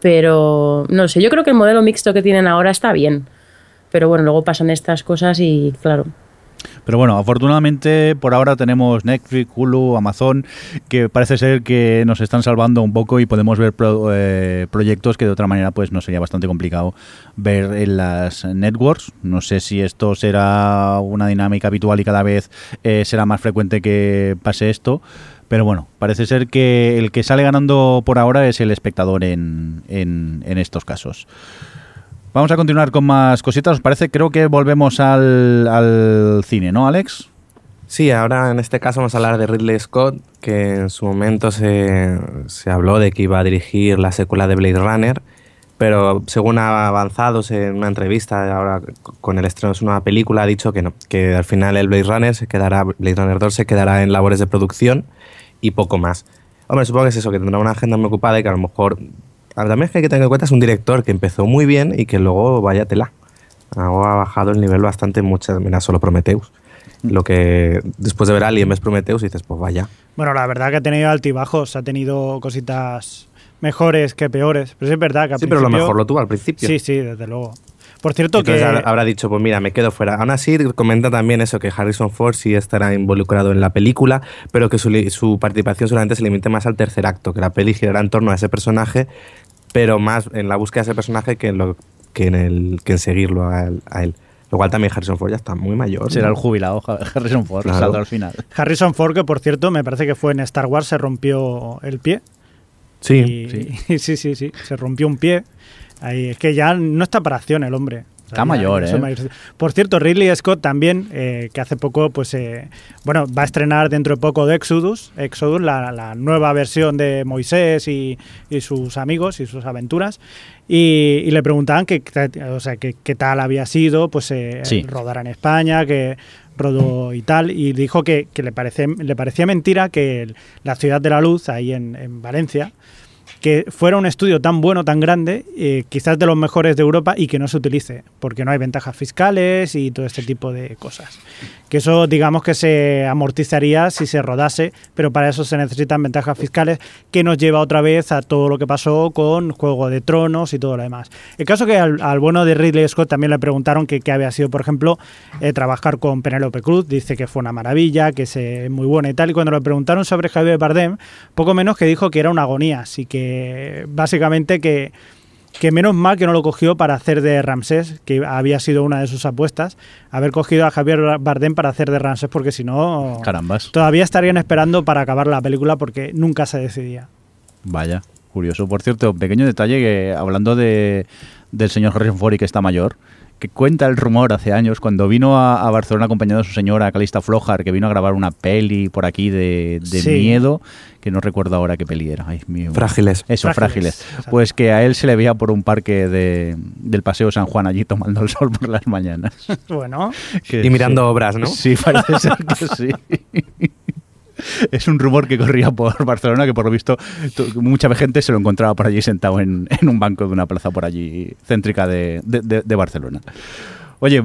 pero no sé, yo creo que el modelo mixto que tienen ahora está bien. Pero bueno, luego pasan estas cosas y claro, pero bueno, afortunadamente por ahora tenemos Netflix, Hulu, Amazon, que parece ser que nos están salvando un poco y podemos ver eh, proyectos que de otra manera pues nos sería bastante complicado ver en las networks. No sé si esto será una dinámica habitual y cada vez eh, será más frecuente que pase esto. Pero bueno, parece ser que el que sale ganando por ahora es el espectador en, en, en estos casos. Vamos a continuar con más cositas. ¿Os parece? Creo que volvemos al, cine, ¿no, Alex? Sí, ahora en este caso vamos a hablar de Ridley Scott, que en su momento se, se, habló de que iba a dirigir la secuela de Blade Runner. pero según ha avanzado en una entrevista ahora con el estreno de su nueva película, ha dicho que no, que al final el Blade Runner se quedará, Blade Runner 2 se quedará en labores de producción y poco más. Hombre, supongo que es eso, que tendrá una agenda muy ocupada y que a lo mejor... También es que hay que tener en cuenta es un director que empezó muy bien y que luego vaya tela. Ha bajado el nivel bastante mucho. Mira, solo Prometheus. Lo que después de ver Alien ves Prometheus dices, pues vaya. Bueno, la verdad que ha tenido altibajos, ha tenido cositas mejores que peores. Pero sí es verdad que al Sí, pero lo mejor lo tuvo al principio. Sí, sí, desde luego. Por cierto Entonces que... habrá- dicho, pues mira, me quedo fuera. Aún así, comenta también eso, que Harrison Ford sí estará involucrado en la película, pero que su, su participación solamente se limite más al tercer acto, que la peli girará en torno a ese personaje, pero más en la búsqueda de ese personaje que en, lo, que en, el, que en seguirlo a él, a él. Lo cual también Harrison Ford ya está muy mayor. Será ¿no? el jubilado Harrison Ford, Claro. saldrá al final. Harrison Ford, que por cierto, me parece que fue en Star Wars, se rompió el pie. Sí, Y- sí, sí, sí, se rompió un pie. Ahí, es que ya no está para acción el hombre. Está mayor, ¿eh? Por cierto, Ridley Scott también, eh, que hace poco, pues, eh, bueno, va a estrenar dentro de poco de Exodus, Exodus, la, la nueva versión de Moisés y, y sus amigos y sus aventuras. Y, y le preguntaban que, o sea, que, qué tal había sido, pues, eh, Sí. rodar en España, que rodó y tal, y dijo que, que le, parece, le parecía mentira que el- la Ciudad de la Luz, ahí en, en Valencia, que fuera un estudio tan bueno, tan grande, eh, quizás de los mejores de Europa y que no se utilice, porque no hay ventajas fiscales y todo este tipo de cosas. Que eso digamos que se amortizaría si se rodase, pero para eso se necesitan ventajas fiscales que nos lleva otra vez a todo lo que pasó con Juego de Tronos y todo lo demás. El caso que al, al bueno de Ridley Scott también le preguntaron que qué había sido, por ejemplo, eh, trabajar con Penélope Cruz, dice que fue una maravilla, que es muy buena y tal, y cuando le preguntaron sobre Javier Bardem, poco menos que dijo que era una agonía, así que básicamente que, que menos mal que no lo cogió para hacer de Ramsés, que había sido una de sus apuestas, haber cogido a Javier Bardem para hacer de Ramsés, porque si no, Carambas. todavía estarían esperando para acabar la película porque nunca se decidía. Vaya, curioso. Por cierto, pequeño detalle que hablando de, del señor Harrison Ford y que está mayor, que cuenta el rumor hace años cuando vino a, a Barcelona acompañado de su señora Calista Flojar, que vino a grabar una peli por aquí de, de Sí. miedo, que no recuerdo ahora qué peli era. Ay, mío. Frágiles. Eso, Frágiles. Pues que a él se le veía por un parque de, del Paseo San Juan allí tomando el sol por las mañanas. Bueno, Que Y mirando sí. obras, ¿no? Sí, parece ser que sí. Es un rumor que corría por Barcelona que por lo visto mucha gente se lo encontraba por allí sentado en, en un banco de una plaza por allí céntrica de, de- de- de Barcelona. Oye,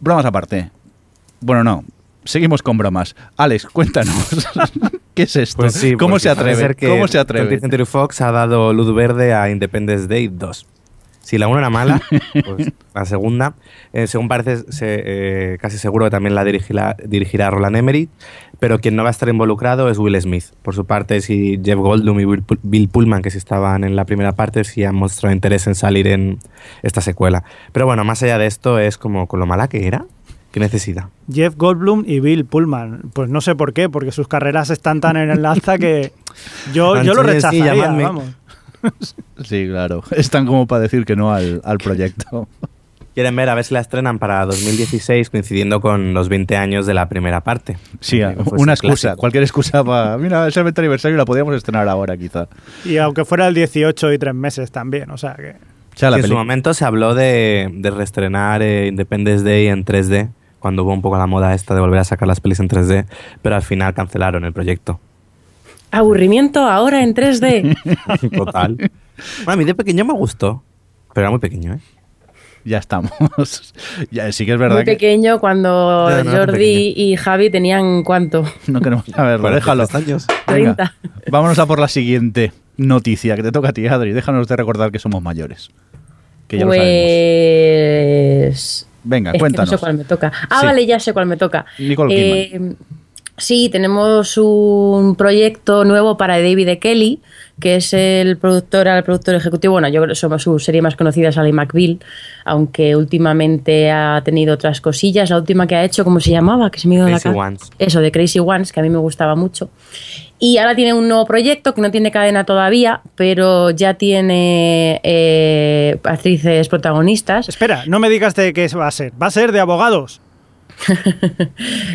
bromas aparte. Bueno, no. Seguimos con bromas. Alex, cuéntanos. ¿Qué es esto? Pues sí, ¿Cómo se atreve? ¿Cómo se 20th atreve? Fox ha dado luz verde a Independence Day 2. Si la 1 era mala, pues la segunda, eh, según parece, se- eh, casi seguro que también la dirigirá, dirigirá Roland Emmerich, pero quien no va a estar involucrado es Will Smith. Por su parte, si Jeff Goldblum y Bill Pu- Bill Pullman, que sí estaban en la primera parte, sí han mostrado interés en salir en esta secuela. Pero bueno, más allá de esto, es como con lo mala que era, qué necesidad. Jeff Goldblum y Bill Pullman. Pues no sé por qué, porque sus carreras están tan en el alza que yo, yo lo sí, rechazaría, llamadme. vamos. Sí, claro. Están como para decir que no al, al proyecto. Quieren ver a ver si la estrenan para 2016, coincidiendo con los 20 años de la primera parte. Sí, fuese una un excusa. clásico. Cualquier excusa para... Mira, es el 20 aniversario y la podríamos estrenar ahora, quizá. Y aunque fuera el 18 y tres meses también, o sea que... O sea, la Sí, en su momento se habló de, de reestrenar eh, Independence Day en 3D, cuando hubo un poco la moda esta de volver a sacar las pelis en 3D, pero al final cancelaron el proyecto. Aburrimiento ahora en 3D. Total. Bueno, a mí de pequeño me gustó, pero era muy pequeño, ¿eh? Ya estamos. ya, sí que es verdad Muy que pequeño cuando no, Jordi y Javi tenían cuánto. no queremos saberlo. Bueno, Déjalo. 33 años. Venga, 30. vámonos a por la siguiente noticia que te toca a ti, Adri. Déjanos de recordar que somos mayores. Que ya lo sabemos. pues. Venga, es que cuéntanos. no sé cuál me toca. Ah, Sí. vale, ya sé cuál me toca. Nicole Eh, sí, tenemos un proyecto nuevo para David E. Kelly, que es el productor, el productor ejecutivo. Bueno, yo creo que su- su serie más conocida es Ali McBeal, aunque últimamente ha tenido otras cosillas. La última que ha hecho, ¿cómo se llamaba? Que se me la Crazy ca- Ones. Eso, de Crazy Ones, que a mí me gustaba mucho. Y ahora tiene un nuevo proyecto que no tiene cadena todavía, pero ya tiene eh, actrices protagonistas. Espera, no me digas de qué va a ser. Va a ser de abogados.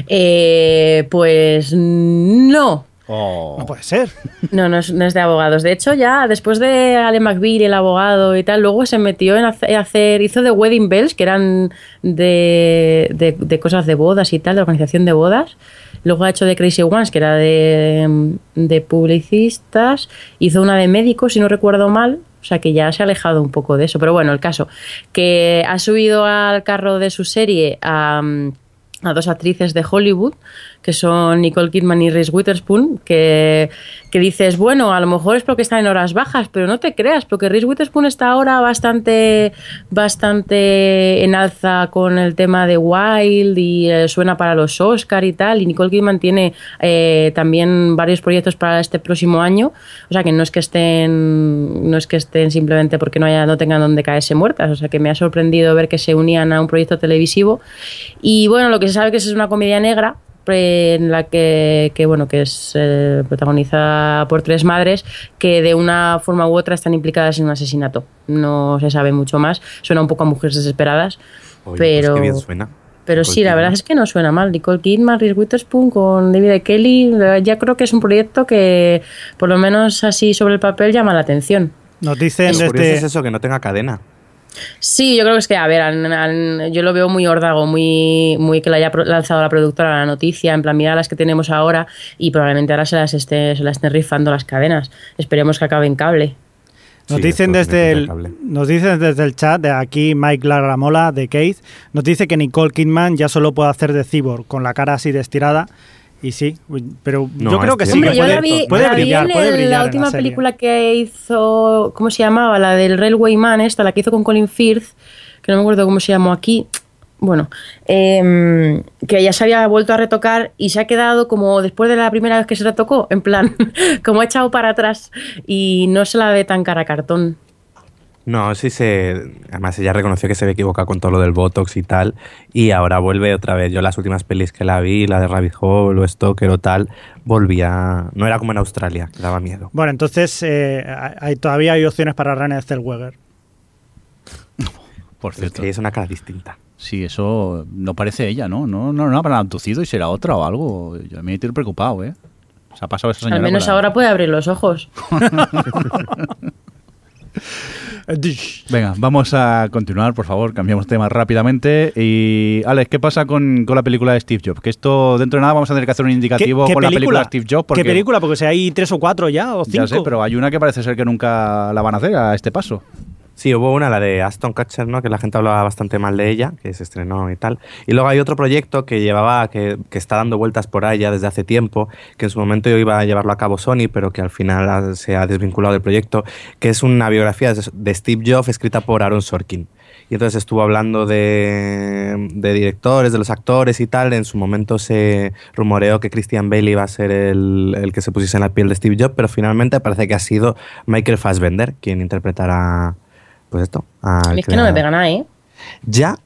Eh, pues no. Oh. No puede ser. No, no es, no es de abogados. De hecho, ya después de Ale McBeal, el abogado y tal, luego se metió en hace- hacer, hizo de Wedding Bells, que eran de, de- de cosas de bodas y tal, de organización de bodas. Luego ha hecho de Crazy Ones, que era de, de publicistas. Hizo una de médicos, si no recuerdo mal. O sea que ya se ha alejado un poco de eso. Pero bueno, el caso, que ha subido al carro de su serie a, a dos actrices de Hollywood, que son Nicole Kidman y Reese Witherspoon, que, que dices, bueno, a lo mejor es porque están en horas bajas, pero no te creas, porque Reese Witherspoon está ahora bastante, bastante en alza con el tema de Wild y eh, suena para los Oscar y tal, y Nicole Kidman tiene eh, también varios proyectos para este próximo año, o sea que no es que estén, no es que estén simplemente porque no haya, no tengan donde caerse muertas, o sea que me ha sorprendido ver que se unían a un proyecto televisivo. Y bueno, lo que se sabe que es una comedia negra en la que, que, bueno que es eh, protagonizada por tres madres que de una forma u otra están implicadas en un asesinato no se sabe mucho más suena un poco a mujeres desesperadas Oye, pero pues qué bien suena. pero Nicole sí, la verdad es que no suena mal. Nicole Kidman, Reese Witherspoon con David Kelly, ya creo que es un proyecto que, por lo menos así sobre el papel, llama la atención. Nos dicen Lo curioso desde... es eso, que no tenga cadena. Sí, yo creo que es que, a ver, han- han- yo lo veo muy órdago, muy, muy que la haya lanzado la productora la noticia, en plan, mira las que tenemos ahora y probablemente ahora se las, esté, se las estén rifando las cadenas. Esperemos que acabe en cable. Nos Sí, dicen desde el, nos dicen desde el chat de aquí Mike Laramola de Keith, nos dice que Nicole Kidman ya solo puede hacer de cyborg con la cara así de estirada y sí, pero No, yo creo que sí, que Hombre, yo puede, la vi, puede la vi brillar, en puede el- brillar la en última película que hizo, ¿cómo se llamaba? La del Railway Man, esta, la que hizo con Colin Firth, que no me acuerdo cómo se llamó aquí. Bueno, em, que ya se había vuelto a retocar y se ha quedado como después de la primera vez que se retocó, en plan, como ha echado para atrás y no se la ve tan cara a cartón. No, sí se. Además, ella reconoció que se había equivocado con todo lo del Botox y tal. Y ahora vuelve otra vez. Yo, las últimas pelis que la vi, la de Rabbit Hole o Stoker o tal, volvía. No era como en Australia, que daba miedo. Bueno, entonces eh, hay, todavía hay opciones para Renée Zellweger. Por Es cierto. que es una cara distinta. Sí, eso no parece ella, ¿no? No, no, no habrá abducido y será otra o algo. Yo me estoy preocupado, ¿eh? Se ha pasado esa señora. Al menos con la- ahora puede abrir los ojos. Venga, vamos a continuar, por favor, cambiamos tema rápidamente. Y, Alex, ¿qué pasa con, con la película de Steve Jobs? Que esto, dentro de nada, vamos a tener que hacer un indicativo con la película de Steve Jobs. Porque, ¿Qué película? Porque si hay tres o cuatro ya, o cinco. Ya sé, pero hay una que parece ser que nunca la van a hacer a este paso. Sí, hubo una, la de Aston Kutcher, ¿no? Que la gente hablaba bastante mal de ella, que se estrenó y tal. Y luego hay otro proyecto que llevaba, que, que está dando vueltas por ahí ya desde hace tiempo, que en su momento yo iba a llevarlo a cabo Sony, pero que al final se ha desvinculado del proyecto, que es una biografía de Steve Jobs escrita por Aaron Sorkin. Y entonces estuvo hablando de, de directores, de los actores y tal. En su momento se rumoreó que Christian Bale iba a ser el, el que se pusiese en la piel de Steve Jobs, pero finalmente parece que ha sido Michael Fassbender quien interpretará, pues esto. A es que no me pega nada, ¿eh? Ya,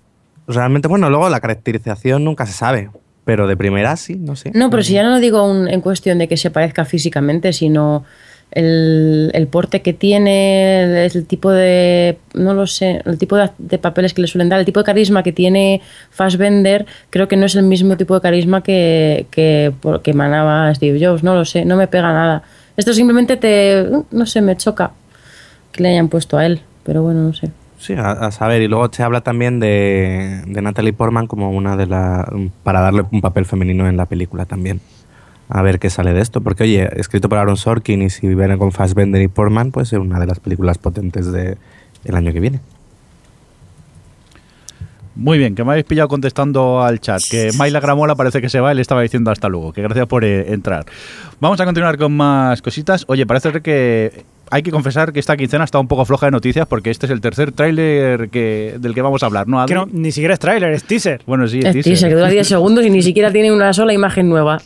realmente, bueno, luego la caracterización nunca se sabe, pero de primera sí, no sé. No, pero si ya no lo digo un- en cuestión de que se parezca físicamente, sino el, el porte que tiene, el, el tipo de, no lo sé, el tipo de, de papeles que le suelen dar, el tipo de carisma que tiene Fassbender, creo que no es el mismo tipo de carisma que, que, que emanaba Steve Jobs, no lo sé, no me pega nada. Esto simplemente te, no sé, me choca que le hayan puesto a él, pero bueno, no sé. Sí, a, a saber, y luego se habla también de, de Natalie Portman como una de las... para darle un papel femenino en la película también. A ver qué sale de esto, porque oye, escrito por Aaron Sorkin y si vienen con Fassbender y Portman, pues es una de las películas potentes de, del año que viene. Muy bien, que me habéis pillado contestando al chat. Que Mayla Gramola parece que se va y le estaba diciendo hasta luego. Que gracias por eh, entrar. Vamos a continuar con más cositas. Oye, parece ser que hay que confesar que esta quincena está un poco floja de noticias porque este es el tercer tráiler que, del que vamos a hablar, ¿no, Adri? Que no, ni siquiera es tráiler, es teaser. Bueno, sí, es Es teaser. teaser, que dura 10 segundos y ni siquiera tiene una sola imagen nueva.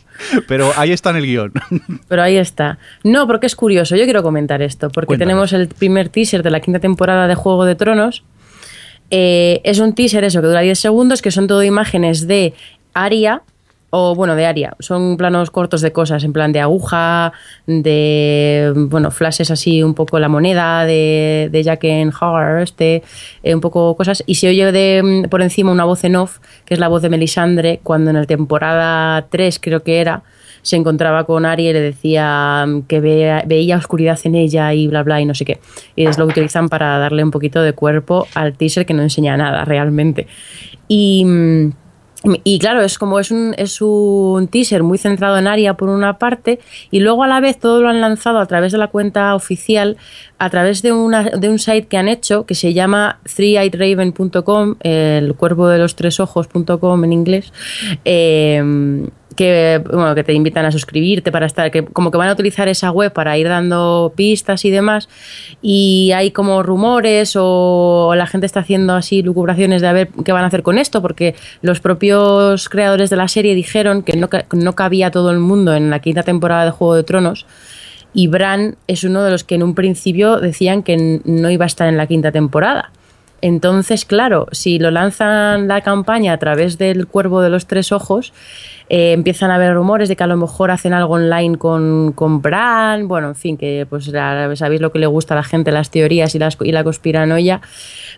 Pero ahí está en el guion. Pero ahí está. No, porque es curioso. Yo quiero comentar esto. Porque Cuéntanos. tenemos el primer teaser de la quinta temporada de Juego de Tronos. Eh, es un teaser eso que dura 10 segundos, que son todo imágenes de Aria o bueno, de Aria. Son planos cortos de cosas, en plan de aguja, de, bueno, flashes así, un poco la moneda de, de Jack and Hagar, este, eh, un poco cosas. Y se oye de, por encima una voz en off, que es la voz de Melisandre, cuando en la temporada 3 creo que era, se encontraba con Aria y le decía mm, que veía oscuridad en ella y bla bla y no sé qué. Y es lo que utilizan para darle un poquito de cuerpo al teaser que no enseña nada realmente. Y... Y claro, es como es un, es un teaser muy centrado en Aria por una parte y luego a la vez todo lo han lanzado a través de la cuenta oficial, a través de, una, de un site que han hecho que se llama threeeyedраven.com, el cuervo de los tres ojos.com en inglés. Eh, que, bueno, que te invitan a suscribirte para estar, que como que van a utilizar esa web para ir dando pistas y demás. Y hay como rumores o la gente está haciendo así lucubraciones de a ver qué van a hacer con esto, porque los propios creadores de la serie dijeron que no, no cabía todo el mundo en la quinta temporada de Juego de Tronos. Y Bran es uno de los que en un principio decían que no iba a estar en la quinta temporada. Entonces, claro, si lo lanzan la campaña a través del Cuervo de los Tres Ojos, eh, empiezan a haber rumores de que a lo mejor hacen algo online con, con Bran, bueno, en fin, que pues sabéis lo que le gusta a la gente, las teorías y, las, y la conspiranoia,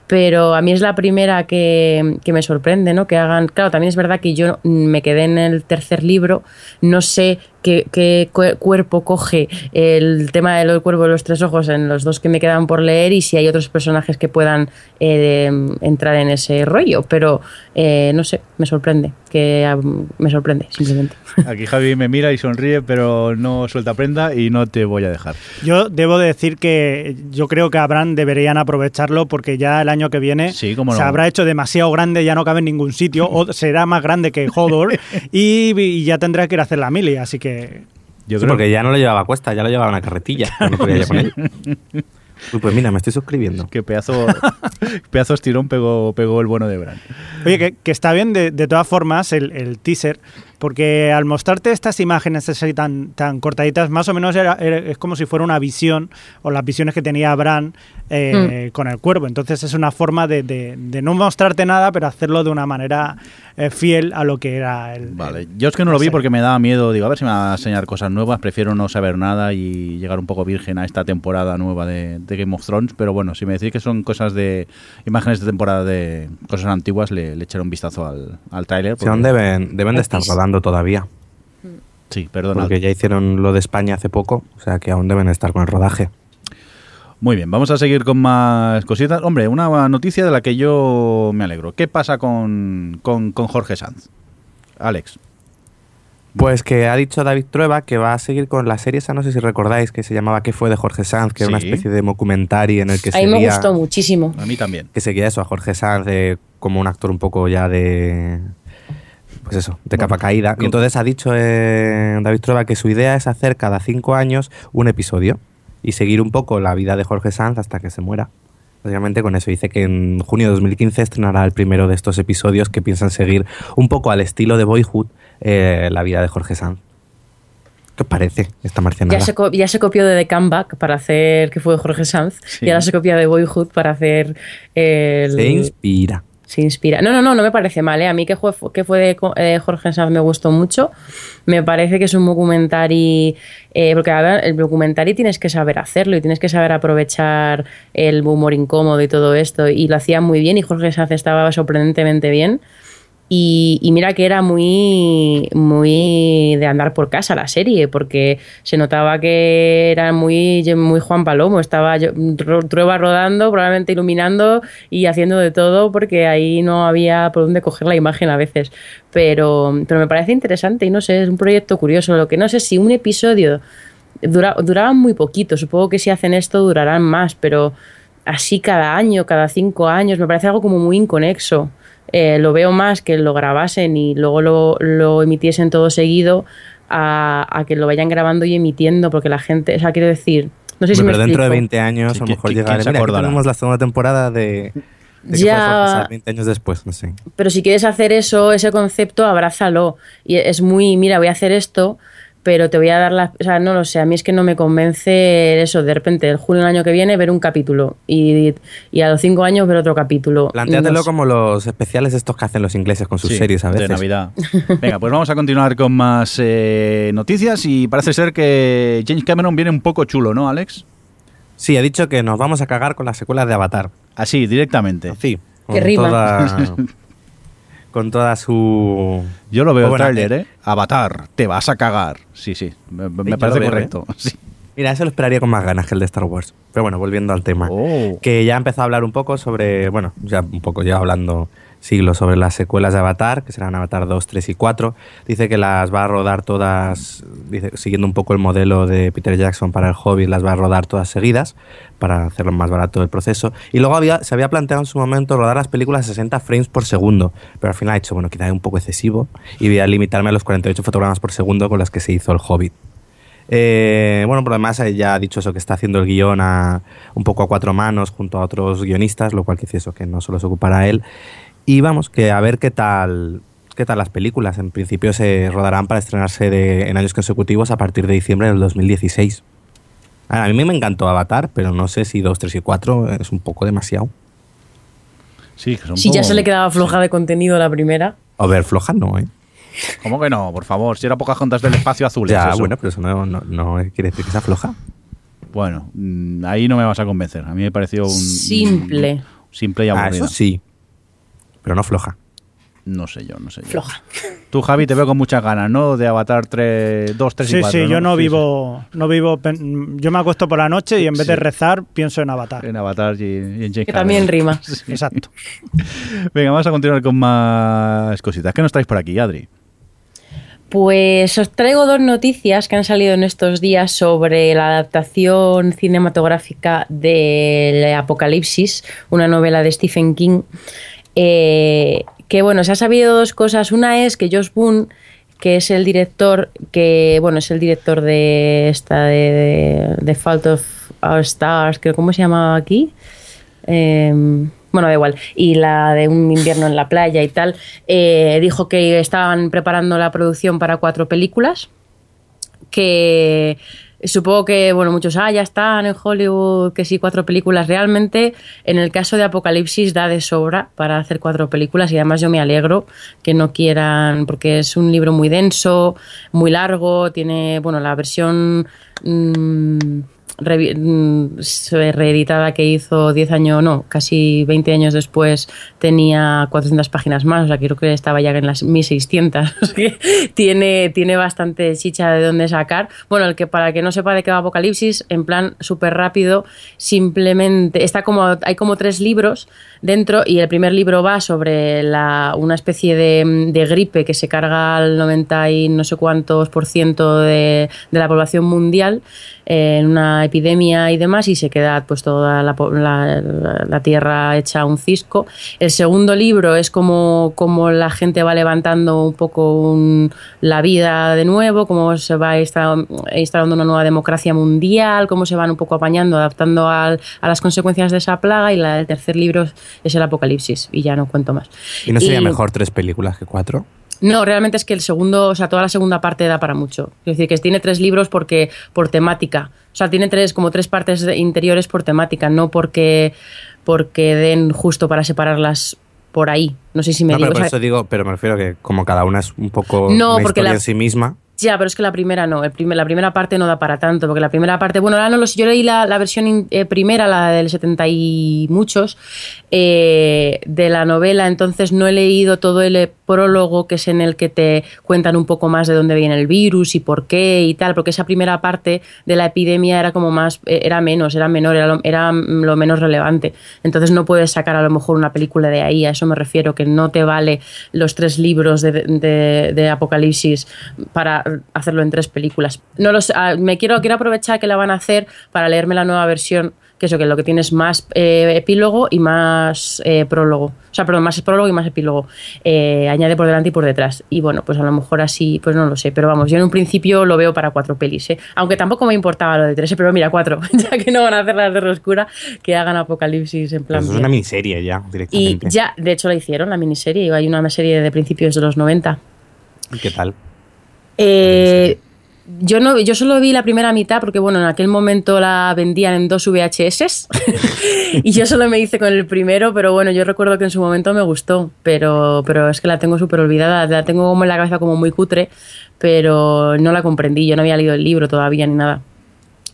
pero a mí es la primera que, que me sorprende, ¿no? Que hagan, claro, también es verdad que yo me quedé en el tercer libro, no sé qué, cuerpo coge el tema del cuervo de los tres ojos en los dos que me quedan por leer y si hay otros personajes que puedan eh, entrar en ese rollo. Pero eh, no sé, me sorprende, que me sorprende simplemente. Aquí Javi me mira y sonríe, pero no suelta prenda y no te voy a dejar. Yo debo decir que yo creo que Abraham deberían aprovecharlo porque ya el año que viene se habrá hecho demasiado grande, ya no cabe en ningún sitio, o será más grande que Hodor y, ya tendrá que ir a hacer la mili, así que... Yo creo... porque ya no lo llevaba a cuesta, ya lo llevaba en una carretilla. pues mira, me estoy suscribiendo. Qué pedazo, pedazo estirón pegó, pegó el bueno de Bran. Oye, que, está bien de, todas formas el, el teaser, porque al mostrarte estas imágenes así tan, tan cortaditas, más o menos era, es como si fuera una visión, o las visiones que tenía Bran eh, mm. con el cuervo. Entonces es una forma de, de, no mostrarte nada, pero hacerlo de una manera eh, fiel a lo que era el... Vale, yo es que no lo vi porque me daba miedo, digo, a ver si me va a enseñar cosas nuevas, prefiero no saber nada y llegar un poco virgen a esta temporada nueva de, Game of Thrones, pero bueno, si me decís que son cosas de imágenes de temporada de cosas antiguas, le, echaré un vistazo al, al tráiler. Sí, deben, deben de estar rodando todavía. Sí, perdón. Porque ya hicieron lo de España hace poco, o sea que aún deben estar con el rodaje. Muy bien, vamos a seguir con más cositas. Hombre, una noticia de la que yo me alegro. ¿Qué pasa con, con, Jorge Sanz? Alex. Pues que ha dicho David Trueba que va a seguir con la serie esa, no sé si recordáis, que se llamaba ¿Qué fue de Jorge Sanz? Que era una especie de documentary en el que a mí me gustó muchísimo. A mí también. Que seguía eso, a Jorge Sanz como un actor un poco ya de pues eso, de capa caída. Y entonces ha dicho eh, David Trueba que su idea es hacer cada cinco años un episodio y seguir un poco la vida de Jorge Sanz hasta que se muera. Básicamente con eso dice que en junio de 2015 estrenará el primero de estos episodios que piensan seguir un poco al estilo de Boyhood eh, la vida de Jorge Sanz. ¿Qué os parece esta marcianada? Ya se, ya se copió de The Comeback para hacer que fue Jorge Sanz y ahora se copia de Boyhood para hacer el... Se inspira se inspira. No, no, no, no me parece mal. ¿eh? A mí que fue, que fue de eh, Jorge Sanz me gustó mucho. Me parece que es un documentary, eh, porque el documentary tienes que saber hacerlo y tienes que saber aprovechar el humor incómodo y todo esto. Y lo hacía muy bien y Jorge Sanz estaba sorprendentemente bien. Y, mira que era muy, muy de andar por casa la serie, porque se notaba que era muy, muy Juan Palomo. Estaba Trueba rodando, probablemente iluminando y haciendo de todo, porque ahí no había por dónde coger la imagen a veces. Pero, pero me parece interesante y no sé, es un proyecto curioso. Lo que no sé si un episodio dura, duraba muy poquito, supongo que si hacen esto durarán más, pero así cada año, cada cinco años, me parece algo como muy inconexo. Eh, lo veo más que lo grabasen y luego lo, lo emitiesen todo seguido a, que lo vayan grabando y emitiendo, porque la gente, o sea, quiero decir, no sé si pero dentro de 20 años a lo mejor llegará. tenemos la segunda temporada de, ya, 20 años después, no sé. Pero si quieres hacer eso, ese concepto, abrázalo. Y es muy, mira, voy a hacer esto, pero te voy a dar la... O sea, no lo sé, a mí es que no me convence eso, de repente, el julio del año que viene ver un capítulo y, y a los cinco años ver otro capítulo. Plantéatelo No sé. como los especiales estos que hacen los ingleses con sus Sí, series a veces. De Navidad. Venga, pues vamos a continuar con más eh, noticias y parece ser que James Cameron viene un poco chulo, ¿no, Alex? Sí, ha dicho que nos vamos a cagar con las secuelas de Avatar. Así, directamente. Sí. Que rima. Toda, con toda su... Yo lo veo bueno, tráiler, ¿eh? Avatar, te vas a cagar. Sí, sí, me, parece veo, correcto. Sí. Mira, eso lo esperaría con más ganas que el de Star Wars. Pero bueno, volviendo al tema. Oh. Que ya empezó a hablar un poco sobre, bueno, ya un poco ya hablando siglos sobre las secuelas de Avatar, que serán Avatar 2, 3 y 4. Dice que las va a rodar todas, siguiendo un poco el modelo de Peter Jackson para el Hobbit, las va a rodar todas seguidas para hacerlo más barato el proceso. Y luego había, se había planteado en su momento rodar las películas a 60 frames por segundo, pero al final ha dicho, bueno, quizá es un poco excesivo y voy a limitarme a los 48 fotogramas por segundo con los que se hizo el Hobbit. Eh, bueno, por lo demás eh, ya ha dicho eso, que está haciendo el guion a, un poco a cuatro manos junto a otros guionistas, lo cual que dice eso, que no solo se ocupará él. Y vamos, que a ver qué tal, qué tal las películas. En principio se rodarán para estrenarse de- en años consecutivos a partir de diciembre del 2016. A mí me encantó Avatar, pero no sé si 2, 3 y 4 es un poco demasiado. Sí, que son Si ya se le quedaba floja de contenido la primera. A ver, floja no, ¿eh? ¿Cómo que no? Por favor, si era pocas juntas del espacio azul. Ya, eso. bueno, pero eso no, no- no quiere decir que sea floja. Bueno, mm, ahí no me vas a convencer. A mí me pareció un... Simple. Simple y Ah, aburrido. eso sí, pero no floja. No sé yo, no sé yo. Floja. Tú, Javi, te veo con muchas ganas, ¿no? De Avatar 3, 2, 3 y Sí, 4. sí, yo no Sí, vivo, no vivo, yo me acuesto por la noche y en vez de rezar pienso en. Avatar. En Avatar y, y en James Que también rima. Exacto. Venga, vamos a continuar con más cositas. ¿Qué nos traéis por aquí, Adri? Pues os traigo dos noticias que han salido en estos días sobre la adaptación cinematográfica de Apocalipsis, una novela de Stephen King. Eh, que bueno, se ha sabido dos cosas. Una es que Josh Boone, que es el director, que bueno, es el director de esta de, de, Fault of Our Stars, que ¿cómo se llamaba aquí? Eh, bueno, da igual, y la de un invierno en la playa y tal, eh, dijo que estaban preparando la producción para cuatro películas, que supongo que, bueno, muchos, ah, ya están en Hollywood, que sí, cuatro películas. Realmente, en el caso de Apocalipsis, da de sobra para hacer cuatro películas y además yo me alegro que no quieran, porque es un libro muy denso, muy largo, tiene, bueno, la versión... mm, mm, se- reeditada que hizo 10 años, no, casi 20 años después tenía 400 páginas más, o sea, creo que estaba ya en las 1600. o sea tiene, tiene bastante chicha de dónde sacar. Bueno, el que para el que no sepa de qué va Apocalipsis, en plan súper rápido, simplemente está como hay como tres libros dentro y el primer libro va sobre la, una especie de, gripe que se carga al 90 y no sé cuántos por ciento de, de la población mundial eh, en una epidemia y demás y se queda pues toda la, la- la- tierra hecha un cisco. El segundo libro es como, como la gente va levantando un poco un- la vida de nuevo, cómo se va insta- instalando una nueva democracia mundial, cómo se van un poco apañando, adaptando al- a las consecuencias de esa plaga y la- el tercer libro es el apocalipsis y ya no cuento más. ¿Y no sería Y- mejor tres películas que cuatro? no, realmente es que el segundo, o sea, toda la segunda parte da para mucho. Es decir, que tiene tres libros porque por temática. O sea, tiene tres, como tres partes interiores por temática, no porque, porque den justo para separarlas por ahí. No sé si me No, digo. pero por o sea, eso digo, pero me refiero que como cada una es un poco No, una porque historia la- en sí misma. Ya, pero es que la primera no. El primer- la primera parte no da para tanto, porque la primera parte, bueno, ahora no lo sé, yo leí la, la versión eh, primera, la del 70 y muchos, eh, de la novela, entonces no he leído todo el eh, prólogo que es en el que te cuentan un poco más de dónde viene el virus y por qué y tal, porque esa primera parte de la epidemia era como más, eh, era menos, era menor, era lo, era lo menos relevante. Entonces no puedes sacar a lo mejor una película de ahí, a eso me refiero, que no te vale los tres libros de- de Apocalipsis para hacerlo en tres películas. No los, ah, me quiero, quiero aprovechar que la van a hacer para leerme la nueva versión, que eso, que lo que tiene es más eh, epílogo y más eh, prólogo. O sea, perdón, más prólogo y más epílogo. Eh, añade por delante y por detrás. Y bueno, pues a lo mejor así, pues no lo sé. Pero vamos, yo en un principio lo veo para cuatro pelis, ¿eh? Aunque tampoco me importaba lo de tres, pero mira, cuatro. ya que no van a hacer las de Oscura, que hagan Apocalipsis en plan. Pues es una miniserie ya, y directamente. ya, de hecho la hicieron, la miniserie. Hay una serie de principios de los 90. ¿Y ¿Qué tal? Eh, Yo no, yo solo vi la primera mitad porque bueno, en aquel momento la vendían en dos VHS y yo solo me hice con el primero, pero bueno, yo recuerdo que en su momento me gustó, pero, pero es que la tengo súper olvidada, la tengo como en la cabeza como muy cutre, pero no la comprendí, yo no había leído el libro todavía ni nada.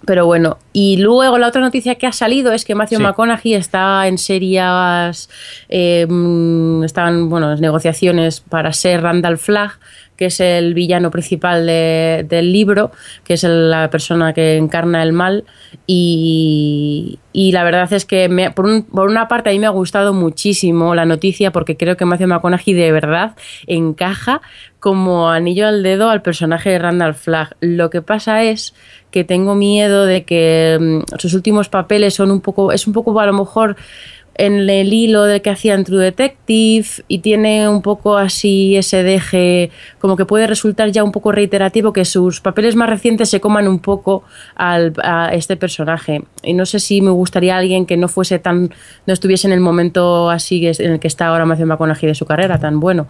Pero bueno, y luego la otra noticia que ha salido es que Matthew Sí. McConaughey está en serias, eh, mm, están, bueno, negociaciones para ser Randall Flagg, que es el villano principal de- del libro, que es la persona que encarna el mal. Y, y la verdad es que por, por una parte a mí me ha gustado muchísimo la noticia porque creo que Matthew McConaughey de verdad encaja como anillo al dedo al personaje de Randall Flagg. Lo que pasa es que tengo miedo de que mm, sus últimos papeles son un poco, es un poco a lo mejor en el hilo de que hacía en True Detective y tiene un poco así ese deje, como que puede resultar ya un poco reiterativo que sus papeles más recientes se coman un poco al, a este personaje. Y no sé si me gustaría alguien que no fuese tan, no estuviese en el momento así en el que está ahora Matthew McConaughey de su carrera, tan bueno.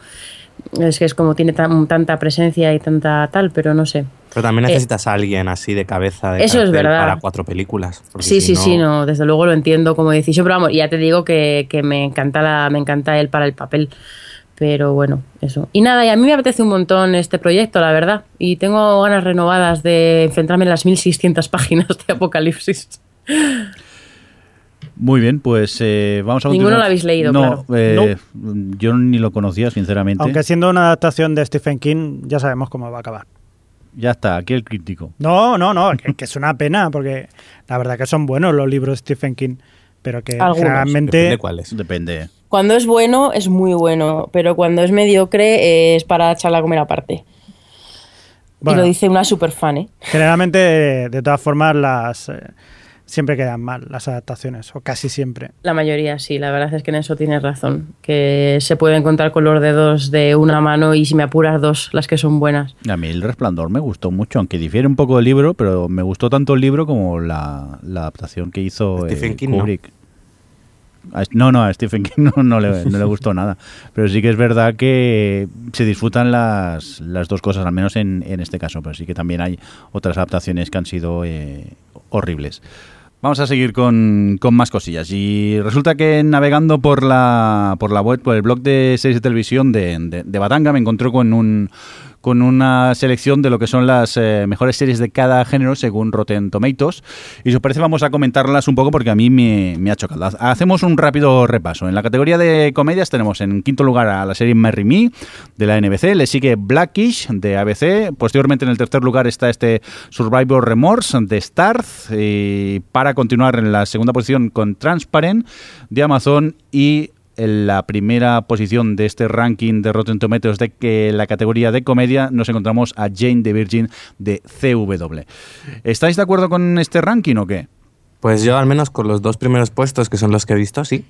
Es que es como tiene tan- tanta presencia y tanta tal, pero no sé. Pero también Eh, necesitas a alguien así de cabeza de Eso es verdad. para cuatro películas. Sí, si sí, sí, no, desde luego lo entiendo como decisión, pero vamos, ya te digo que, que me encanta la, me encanta él para el papel. Pero bueno, eso. Y nada, y a mí me apetece un montón este proyecto, la verdad. Y tengo ganas renovadas de enfrentarme en las 1600 páginas de Apocalipsis. Muy bien, pues eh, vamos a Ninguno continuar. lo habéis leído, no, claro. eh, Yo ni lo conocía, sinceramente. Aunque siendo una adaptación de Stephen King, ya sabemos cómo va a acabar. Ya está, aquí el crítico. No, no, no, que, que es una pena, porque la verdad que son buenos los libros de Stephen King, pero que Algunos. Depende generalmente... cuáles. Depende. Cuando es bueno, es muy bueno, pero cuando es mediocre, eh, es para echarla a comer aparte. Bueno. Y lo dice una super fan, ¿eh? Generalmente, de todas formas, las eh, siempre quedan mal las adaptaciones, o casi siempre. La mayoría sí, la verdad es que en eso tienes razón. Que se pueden contar con los dedos de una mano y si me apuras dos, las que son buenas. A mí El Resplandor me gustó mucho, aunque difiere un poco del libro, pero me gustó tanto el libro como la, la adaptación que hizo eh, Stephen. Kubrick. No, no, a Stephen King no, no le, no le gustó nada. Pero sí que es verdad que se disfrutan las, las dos cosas, al menos en, en este caso. Pero sí que también hay otras adaptaciones que han sido eh, horribles. Vamos a seguir con, con más cosillas. Y resulta que navegando por la, por la web, por el blog de series de televisión de, de, de Batanga, me encontré con un con una selección de lo que son las eh, mejores series de cada género según Rotten Tomatoes. Y si os parece vamos a comentarlas un poco porque a mí me, ha chocado. Hacemos un rápido repaso. En la categoría de comedias tenemos en quinto lugar a la serie Marry Me de la NBC, le sigue Blackish de ABC, posteriormente en el tercer lugar está este Survivor Remorse de Starz, y para continuar en la segunda posición con Transparent de Amazon y la primera posición de este ranking de Rotten Tomatoes de la categoría de comedia nos encontramos a Jane the Virgin de CW. ¿Estáis de acuerdo con este ranking o qué? Pues yo al menos con los dos primeros puestos, que son los que he visto, sí.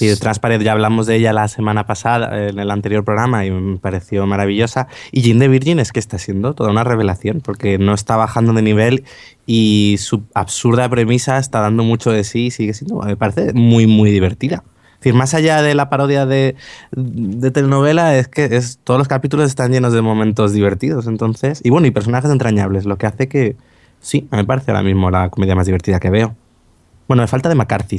Y de Transparent ya hablamos de ella la semana pasada, en el anterior programa, y me pareció maravillosa. Y Jane the Virgin es que está siendo toda una revelación, porque no está bajando de nivel y su absurda premisa está dando mucho de sí y sigue siendo, me parece, muy, muy divertida. Es decir, más allá de la parodia de, de telenovela, es que es, todos los capítulos están llenos de momentos divertidos, entonces. Y bueno, y personajes entrañables, lo que hace que, sí, me parece ahora mismo la comedia más divertida que veo. Bueno, me falta de McCarthy.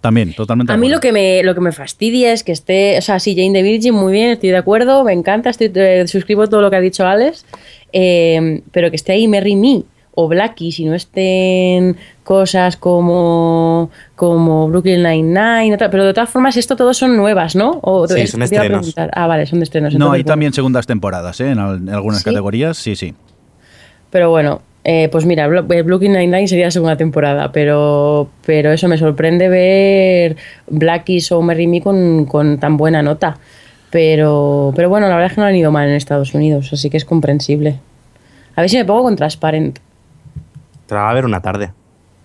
También, totalmente. A de mí lo que me lo que me fastidia es que esté, o sea, sí, Jane the Virgin, muy bien, estoy de acuerdo, me encanta, estoy, eh, suscribo todo lo que ha dicho Alex, eh, pero que esté ahí Merry Me o Blackie, si no estén cosas como, como Brooklyn Nine-Nine, pero de todas formas esto todos son nuevas, ¿no? O, Sí, es- son estrenos. preguntar. Ah, vale, son de estrenos. No, entonces, hay bueno. también segundas temporadas, ¿eh? En, al- en algunas ¿Sí? categorías, sí, sí. Pero bueno, eh, pues mira, eh, Brooklyn Nine-Nine sería la segunda temporada, pero, pero eso me sorprende ver Blackies o Merry Me con, con tan buena nota. Pero, pero bueno, la verdad es que no han ido mal en Estados Unidos, así que es comprensible. A ver si me pongo con Transparent. Te va a ver una tarde.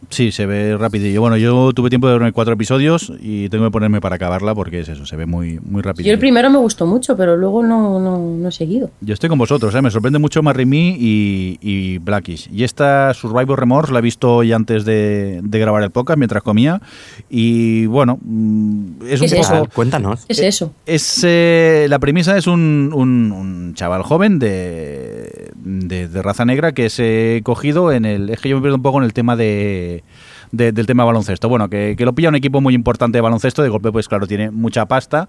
Sí, se ve rapidillo. Bueno, yo tuve tiempo de verme cuatro episodios y tengo que ponerme para acabarla porque es eso, se ve muy, muy rápido. Yo el primero me gustó mucho, pero luego no, no, no he seguido. Yo estoy con vosotros, ¿eh? me sorprende mucho Marimi y, y Blackish. Y esta Survivor Remorse la he visto hoy antes de, de grabar el podcast mientras comía. Y bueno, mm, es ¿Qué un es poco. eso? Cuéntanos. ¿Qué es eso? Es, eh, la premisa es un, un- un chaval joven de, de, de raza negra que es eh, cogido en el... Es que yo me pierdo un poco en el tema de, de- del tema baloncesto. Bueno, que, que lo pilla un equipo muy importante de baloncesto, de golpe pues claro, tiene mucha pasta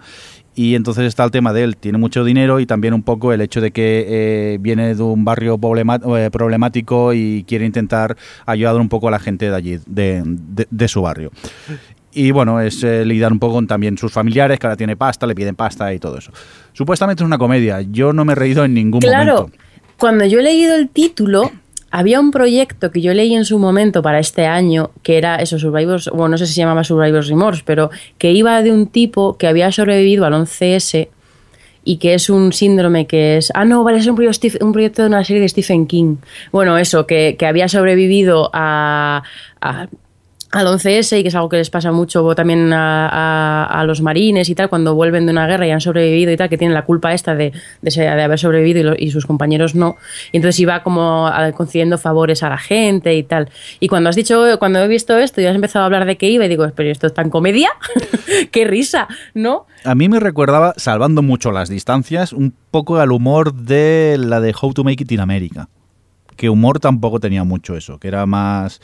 y entonces está el tema de él, tiene mucho dinero y también un poco el hecho de que eh, viene de un barrio eh, problemático y quiere intentar ayudar un poco a la gente de allí, de, de- de su barrio. Y bueno, es eh, lidiar un poco con también sus familiares, que ahora tiene pasta, le piden pasta y todo eso. Supuestamente es una comedia. Yo no me he reído en ningún Claro, momento. cuando yo he leído el título, había un proyecto que yo leí en su momento para este año, que era eso, Survivors, bueno, no sé si se llamaba Survivors Remorse, pero que iba de un tipo que había sobrevivido al 11S y que es un síndrome que es... Ah, no, vale, es un proyecto, de una serie de Stephen King. Bueno, eso, que, que había sobrevivido a al 11S y que es algo que les pasa mucho también a, a- los marines y tal cuando vuelven de una guerra y han sobrevivido y tal que tienen la culpa esta de, de, de haber sobrevivido y, sus compañeros no y entonces iba como concediendo favores a la gente y tal y cuando has dicho cuando he visto esto y has empezado a hablar de qué iba y digo pero esto es tan comedia qué risa ¿no? A mí me recordaba, salvando mucho las distancias, un poco al humor de la de How to Make It in America. Que humor tampoco tenía mucho eso, que era más...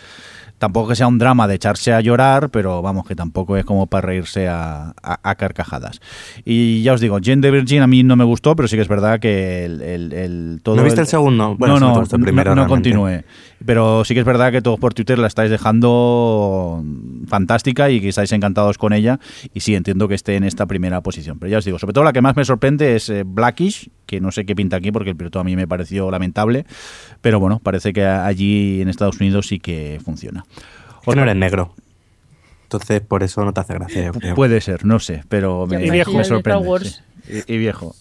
Tampoco que sea un drama de echarse a llorar, pero vamos, que tampoco es como para reírse a, a- a carcajadas. Y ya os digo, Jane the Virgin a mí no me gustó, pero sí que es verdad que el, el- el- todo... ¿No viste el segundo? Bueno, no, no, primero, no, no continué. Pero sí que es verdad que todos por Twitter la estáis dejando fantástica y que estáis encantados con ella. Y sí, entiendo que esté en esta primera posición. Pero ya os digo, sobre todo la que más me sorprende es eh, Blackish, que no sé qué pinta aquí porque el piloto a mí me pareció lamentable. Pero bueno, parece que allí en Estados Unidos sí que funciona. Que no eres negro. Entonces, por eso no te hace gracia, yo creo. Puede ser, no sé, pero me, me el de Star sorprende. Wars. sí. Y, y viejo.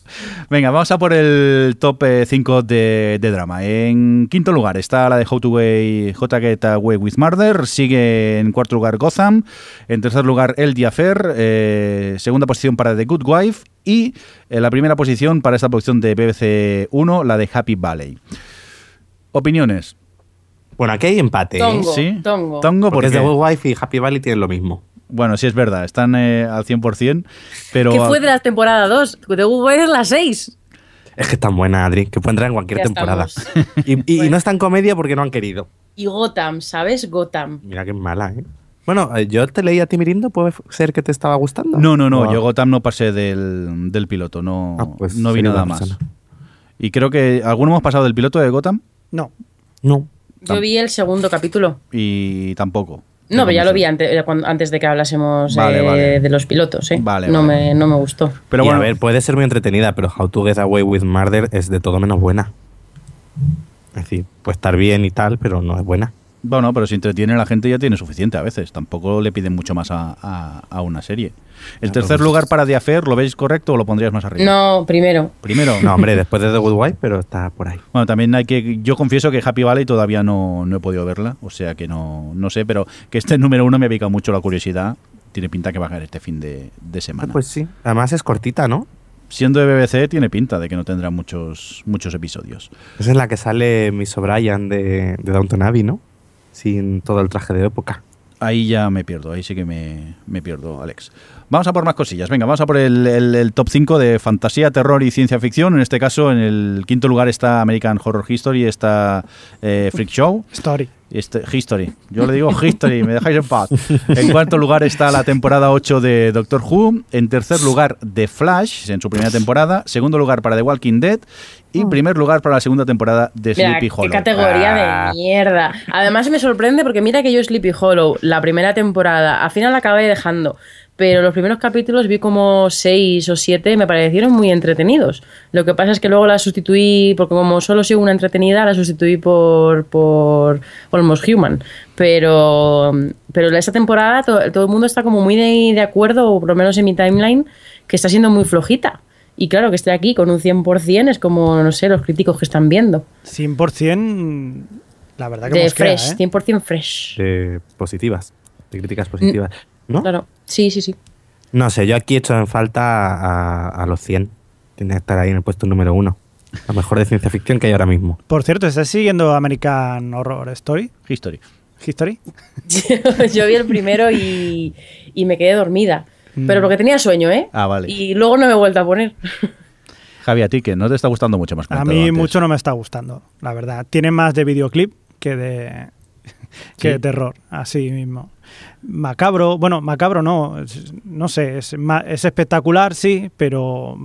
Venga, vamos a por el top 5 de, de drama. En quinto lugar está la de How to Way, J Get Away with Murder. Sigue en cuarto lugar Gotham. En tercer lugar El The Affair. Eh, segunda posición para The Good Wife. Y en la primera posición para esta producción de BBC 1, la de Happy Valley. Opiniones. Bueno, aquí hay empate. ¿eh? Tongo. ¿Sí? Tongo. Tongo Porque es porque... The Good Wife y Happy Valley tienen lo mismo. Bueno, sí es verdad, están eh, al 100%, pero... ¿qué fue de la temporada 2? de Google es la 6 Es que es tan buena, Adri, que puede entrar en cualquier Ya temporada. Y, no está en comedia porque no han querido. y Gotham ¿sabes? Gotham Mira que es mala, ¿eh? Bueno, eh, yo te leí a ti, Mirindo, ¿puede ser que te estaba gustando? No, no, no, O- yo Gotham no pasé del, del piloto, no, Ah, pues no vi nada más. persona. Y creo que alguno hemos pasado del piloto de Gotham No. No. yo vi el segundo capítulo y tampoco. No, pero ya lo vi antes, antes de que hablásemos Vale, eh, vale. de los pilotos, ¿eh? Vale, no, vale. Me, no me gustó. Pero y bueno, a ver, puede ser muy entretenida, pero How to Get Away with Murder es de todo menos buena. Es decir, puede estar bien y tal, pero no es buena. Bueno, pero si entretiene la gente ya tiene suficiente a veces. Tampoco le piden mucho más a, a- a una serie. El tercer lugar para The Affair, ¿lo veis correcto o lo pondrías más arriba? No, primero. Primero. No, hombre, después de The Good Wife, pero está por ahí. Bueno, también hay que. Yo confieso que Happy Valley todavía no, no he podido verla, o sea que no, no sé, pero que este número uno me ha picado mucho la curiosidad. Tiene pinta que va a caer este fin de, de semana. Pues sí. Además es cortita, ¿no? Siendo de BBC, tiene pinta de que no tendrá muchos, muchos episodios. Es en la que sale Miss O'Brien de, de Downton Abbey, ¿no? Sin todo el traje de época. Ahí ya me pierdo, ahí sí que me, me pierdo, Alex. Vamos a por más cosillas. Venga, vamos a por el, el- el top 5 de fantasía, terror y ciencia ficción. En este caso, en el quinto lugar está American Horror History, está eh, Freak Show. Story. Este, History. Yo le digo History, me dejáis en paz. En cuarto lugar está la temporada 8 de Doctor Who. En tercer lugar, The Flash, en su primera temporada. Segundo lugar para The Walking Dead. Y primer lugar para la segunda temporada de Mira, Sleepy qué Hollow. categoría Ah. de mierda. Además me sorprende porque mira que yo Sleepy Hollow, la primera temporada, al final la acabé dejando. Pero los primeros capítulos vi como seis o siete me parecieron muy entretenidos. Lo que pasa es que luego la sustituí, porque como solo sigo una entretenida, la sustituí por, por Almost Human. Pero, pero esta temporada to- todo, el mundo está como muy de, de acuerdo, o por lo menos en mi timeline, que está siendo muy flojita. Y claro, que esté aquí con un 100% es como, no sé, los críticos que están viendo. 100% La verdad que De fresh, ¿eh? 100% fresh. De positivas, de críticas positivas. ¿No? Claro, sí, sí, sí. No sé, yo aquí he hecho en falta a, a los 100. Tiene que estar ahí en el puesto número uno. Lo mejor de ciencia ficción que hay ahora mismo. Por cierto, ¿estás siguiendo American Horror Story? History. ¿History? Yo vi el primero y, y me quedé dormida. Mm. Pero porque tenía sueño, ¿eh? Ah, vale. Y luego no me he vuelto a poner. Javi, a ti que no te está gustando mucho más. A mí mucho no me está gustando, la verdad. Tiene más de videoclip que de, que Sí. de terror, así mismo. Macabro, bueno, macabro no, es- no sé, es, es espectacular, sí, pero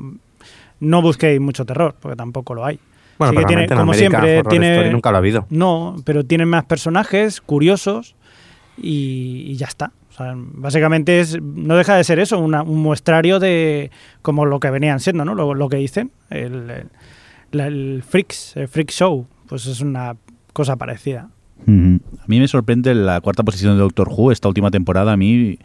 no busquéis mucho terror, porque tampoco lo hay. Bueno, que pero tiene, como siempre, tiene... Nunca lo ha habido. No, pero tiene más personajes curiosos y, y ya está. O sea, básicamente es, no deja de ser eso, una- un muestrario de como lo que venían siendo, ¿no? Lo, lo que dicen, el, el Freaks, el Freak Show, pues es una cosa parecida. A mí me sorprende la cuarta posición de Doctor Who. Esta última temporada a mí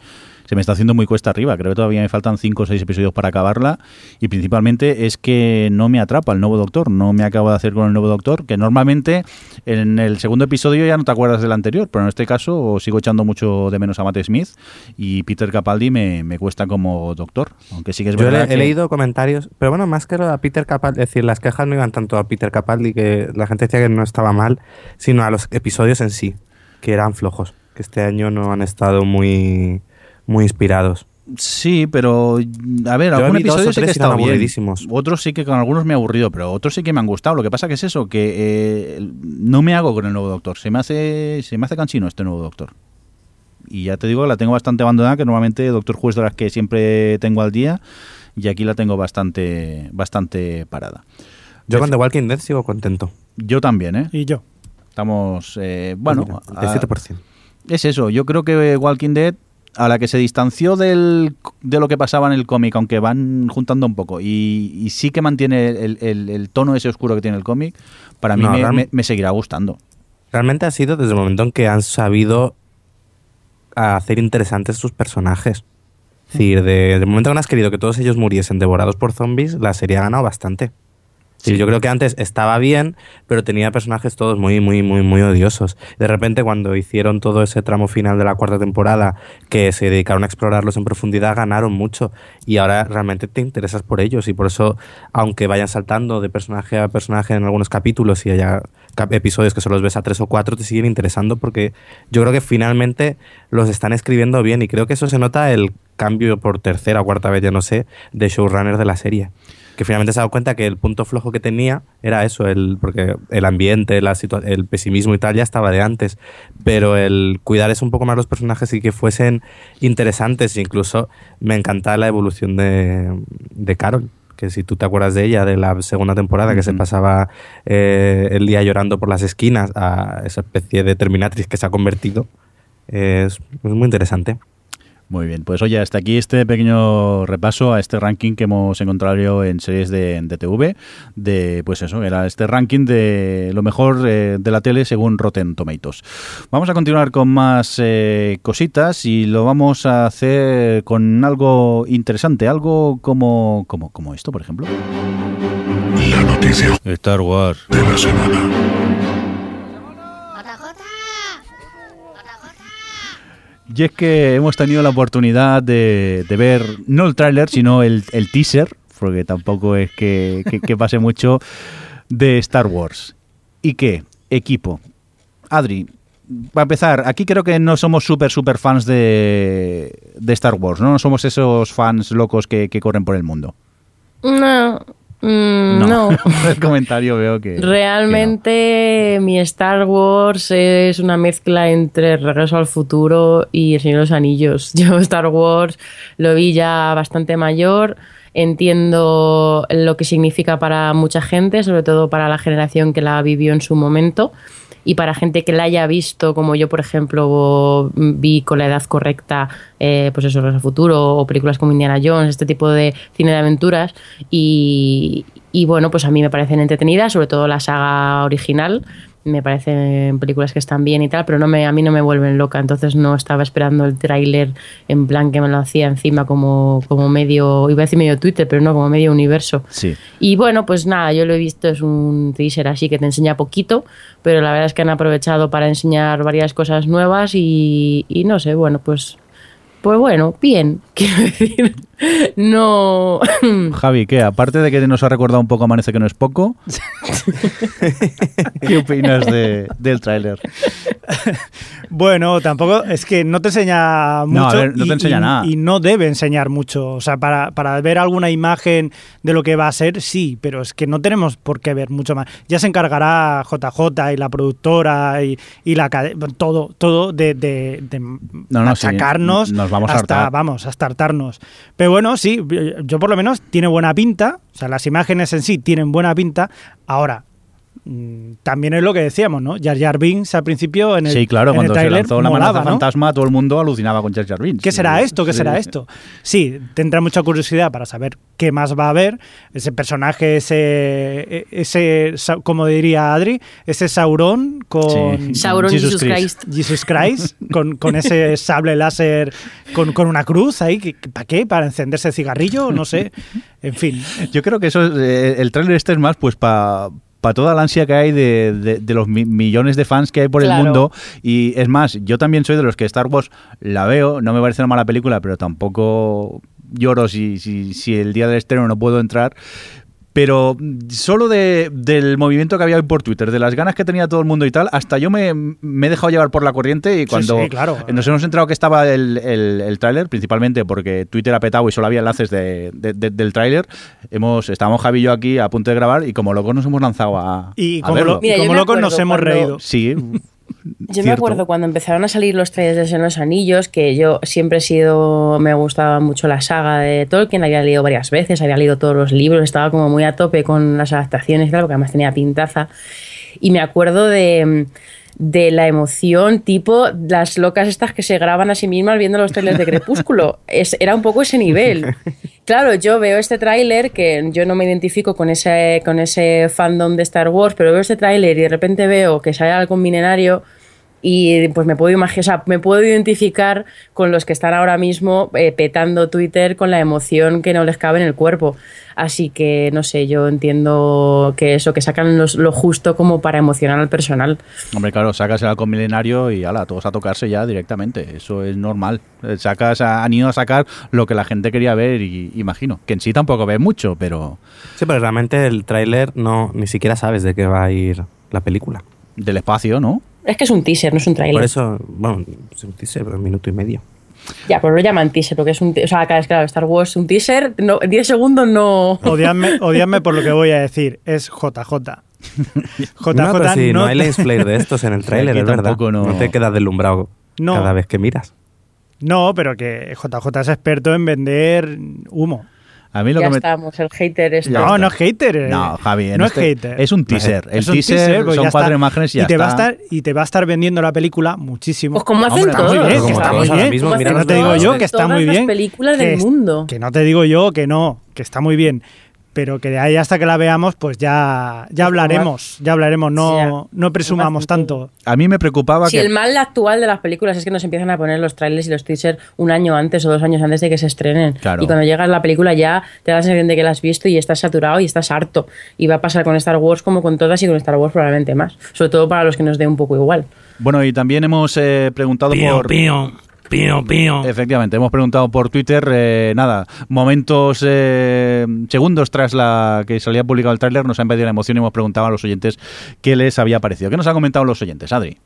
se me está haciendo muy cuesta arriba. Creo que todavía me faltan cinco o seis episodios para acabarla. Y principalmente es que no me atrapa el nuevo Doctor. No me acabo de hacer con el nuevo Doctor. Que normalmente en el segundo episodio ya no te acuerdas del anterior. Pero en este caso sigo echando mucho de menos a Matt Smith. Y Peter Capaldi me, me cuesta como Doctor. Aunque sí que es Yo verdad le- he leído comentarios, pero bueno, más que lo a Peter Capaldi, es decir, las quejas no iban tanto a Peter Capaldi, que la gente decía que no estaba mal, sino a los episodios en sí, que eran flojos, que este año no han estado muy, muy inspirados. Sí, pero a ver, Yo algún episodio sí que ha aburridísimos. Otros sí que con algunos me he aburrido, pero otros sí que me han gustado. Lo que pasa que es eso, que eh, no me hago con el nuevo Doctor. Se me hace se me hace cansino este nuevo Doctor. Y ya te digo que la tengo bastante abandonada, que normalmente Doctor Who es de las que siempre tengo al día y aquí la tengo bastante bastante parada. Yo con The Walking Dead sigo contento. Yo también, ¿eh? Y yo. Estamos, eh, bueno, Mira, el 7%. es eso, yo creo que Walking Dead, a la que se distanció del, de lo que pasaba en el cómic, aunque van juntando un poco, y, y sí que mantiene el, el- el tono ese oscuro que tiene el cómic, para mí No, me, real- me- me seguirá gustando. Realmente ha sido desde el momento en que han sabido hacer interesantes sus personajes. Es decir, de- del momento que no has querido que todos ellos muriesen devorados por zombies, la serie ha ganado bastante. Sí, yo creo que antes estaba bien, pero tenía personajes todos muy, muy, muy, muy odiosos. De repente, cuando hicieron todo ese tramo final de la cuarta temporada, que se dedicaron a explorarlos en profundidad, ganaron mucho. Y ahora realmente te interesas por ellos. Y por eso, aunque vayan saltando de personaje a personaje en algunos capítulos y haya episodios que solo los ves a tres o cuatro, te siguen interesando porque yo creo que finalmente los están escribiendo bien. Y creo que eso se nota el cambio por tercera o cuarta vez, ya no sé, de showrunner de la serie que finalmente se ha dado cuenta que el punto flojo que tenía era eso, el, porque el ambiente, la el pesimismo y tal ya estaba de antes, pero el cuidar es un poco más los personajes y que fuesen interesantes, incluso me encantaba la evolución de, de Carol, que si tú te acuerdas de ella, de la segunda temporada, que se Ujú. pasaba eh, el día llorando por las esquinas a esa especie de Terminatrix que se ha convertido, es, es muy interesante. Muy bien, pues oye, hasta aquí este pequeño repaso a este ranking que hemos encontrado en series de, de TV, de pues eso, era este ranking de lo mejor eh, de la tele según Rotten Tomatoes. Vamos a continuar con más eh, cositas y lo vamos a hacer con algo interesante, algo como, como, como esto, por ejemplo. La noticia Star Wars. de la semana. Y es que hemos tenido la oportunidad de, ver, no el tráiler, sino el, teaser, porque tampoco es que pase mucho, de Star Wars. ¿Y qué? Equipo. Adri, para empezar, aquí creo que no somos súper, súper fans de, de Star Wars, ¿no? No somos esos fans locos que, que corren por el mundo. No, mm, no. el comentario veo que... que no. Realmente mi Star Wars es una mezcla entre Regreso al Futuro y El Señor de los Anillos. Yo Star Wars lo vi ya bastante mayor, entiendo lo que significa para mucha gente, sobre todo para la generación que la vivió en su momento y para gente que la haya visto, como yo, por ejemplo, vi con la edad correcta, eh, pues eso, al Futuro o películas como Indiana Jones, este tipo de cine de aventuras. Y, y bueno, pues a mí me parecen entretenidas, sobre todo la saga original. Me parecen películas que están bien y tal, pero no me, a mí no me vuelven loca, entonces no estaba esperando el tráiler en plan que me lo hacía encima como, como medio, iba a decir medio Twitter, pero no, como medio universo. Sí. Y bueno, pues nada, yo lo he visto, es un teaser así que te enseña poquito, pero la verdad es que han aprovechado para enseñar varias cosas nuevas y, y no sé, bueno, pues pues bueno, bien, quiero decir, no... Javi, ¿qué? Aparte de que nos ha recordado un poco Amanece que no es poco, ¿qué opinas de, del tráiler? Bueno, tampoco, es que no te enseña mucho. No, a ver, no te y- enseña y- nada. Y no debe enseñar mucho. O sea, para, para ver alguna imagen de lo que va a ser, sí, pero es que no tenemos por qué ver mucho más. Ya se encargará JJ y la productora y, y la todo, todo de, de, de no, machacarnos sí, nos vamos a hasta, hartar. vamos, hasta hartarnos. Pero bueno, sí, yo por lo menos tiene buena pinta. O sea, las imágenes en sí tienen buena pinta. Ahora, también es lo que decíamos, ¿no? Jar Jar Binks al principio en el Sí, claro, en el cuando se lanzó la molaba, ¿no? fantasma, todo el mundo alucinaba con Jar Jar Binks. ¿Qué será esto? ¿Qué sí. será esto? Sí, tendrá mucha curiosidad para saber qué más va a haber. Ese personaje, ese, ese sa- como diría Adri, ese Sauron con... Sí. Sauron Jesus Jesus, Christ. Christ. Jesus Christ, con, con ese sable láser, con, con una cruz ahí. que- ¿Para qué? ¿Para encenderse cigarrillo? No sé. En fin. Yo creo que eso es, eh, el tráiler este es más pues para toda la ansia que hay de, de- de los mi- millones de fans que hay por el Claro. mundo y es más, yo también soy de los que Star Wars la veo, no me parece una mala película, pero tampoco lloro si, si, si el día del estreno no puedo entrar. Pero solo de, del movimiento que había hoy por Twitter, de las ganas que tenía todo el mundo y tal, hasta yo me, me he dejado llevar por la corriente y cuando sí, claro. nos hemos enterado que estaba el, el, el tráiler, principalmente porque Twitter ha petado y solo había enlaces de, de- de- del tráiler, hemos, estábamos Javi y yo aquí a punto de grabar y como locos nos hemos lanzado a, Y a como, verlo. lo- locos nos hemos reído. Sí. Yo me cierto. acuerdo cuando empezaron a salir los trailers de los Anillos, que yo siempre he sido, me gustaba mucho la saga de Tolkien, la había leído varias veces, había leído todos los libros, estaba como muy a tope con las adaptaciones, claro, porque además tenía pintaza. Y me acuerdo de, de la emoción, tipo las locas estas que se graban a sí mismas viendo los trailers de Crepúsculo. Es, era un poco ese nivel. Claro, yo veo este tráiler que yo no me identifico con ese, con ese fandom de Star Wars, pero veo este tráiler y de repente veo que sale algo milenario y pues me puedo imaginar, o sea, me puedo identificar con los que están ahora mismo eh, petando Twitter con la emoción que no les cabe en el cuerpo. Así que no sé, yo entiendo que eso, que sacan los- lo justo como para emocionar al personal. Hombre, claro, sacas el halcón milenario y ala, todos a tocarse ya directamente. Eso es normal. Eh, Sacas, a- han ido a sacar lo que la gente quería ver y imagino. Que en sí tampoco ve mucho, pero Sí, pero realmente el tráiler no ni siquiera sabes de qué va a ir la película. del espacio, ¿no? Es que es un teaser, no es un Por tráiler. eso, bueno, es un teaser, pero un minuto y medio. Ya, pero lo llaman teaser, porque es un... O sea, claro, es claro, Star Wars, un teaser, no, 10 segundos no... Odiadme, odiadme por lo que voy a decir. Es JJ. JJ no, pero si no, no hay lens flare de estos en el tráiler, es verdad. no- No te quedas deslumbrado No. cada vez que miras. No, pero que JJ es experto en vender humo. A mí lo ya que me... estamos, el hater este. No, no es hater. eh. No, Javi, en no este- es hater. es un teaser. El Es un teaser, pues son cuatro está. imágenes y ya te Va a está. estar, y te va a estar vendiendo la película muchísimo. Pues como hacen Hombre, está todos. muy bien, que está muy bien. mismo, que no te digo yo que está muy bien. películas del es- mundo. Que no te digo yo que no, que está muy bien. Pero que de ahí hasta que la veamos, pues ya, ya hablaremos. Ya hablaremos. No, no presumamos tanto. A mí me preocupaba Si que... el mal actual de las películas es que nos empiezan a poner los trailers y los teasers un año antes o dos años antes de que se estrenen. Claro. Y cuando llegas a la película ya te da la sensación de que la has visto y estás saturado y estás harto. Y va a pasar con Star Wars como con todas y con Star Wars probablemente más. Sobre todo para los que nos dé un poco igual. Bueno, y también hemos eh, preguntado por... pío, pío, pío. Efectivamente, hemos preguntado por Twitter, eh, nada, momentos, eh, segundos tras la que salía publicado el tráiler, nos ha invadido la emoción y hemos preguntado a los oyentes qué les había parecido. ¿Qué nos han comentado los oyentes, Adri?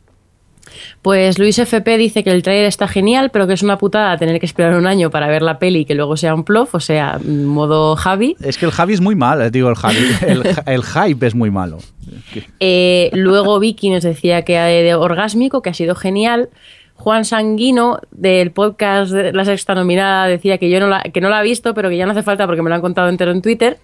Pues Luis FP dice que el trailer está genial, pero que es una putada tener que esperar un año para ver la peli y que luego sea un plof, o sea, modo Javi. Es que el Javi es muy mal, digo, el Javi, el, el hype es muy malo. Eh, luego Vicky nos decía que de orgásmico, que ha sido genial. Juan Sanguino, del podcast La Sexta Nominada, decía que yo no la, que no la ha visto, pero que ya no hace falta porque me lo han contado entero en Twitter.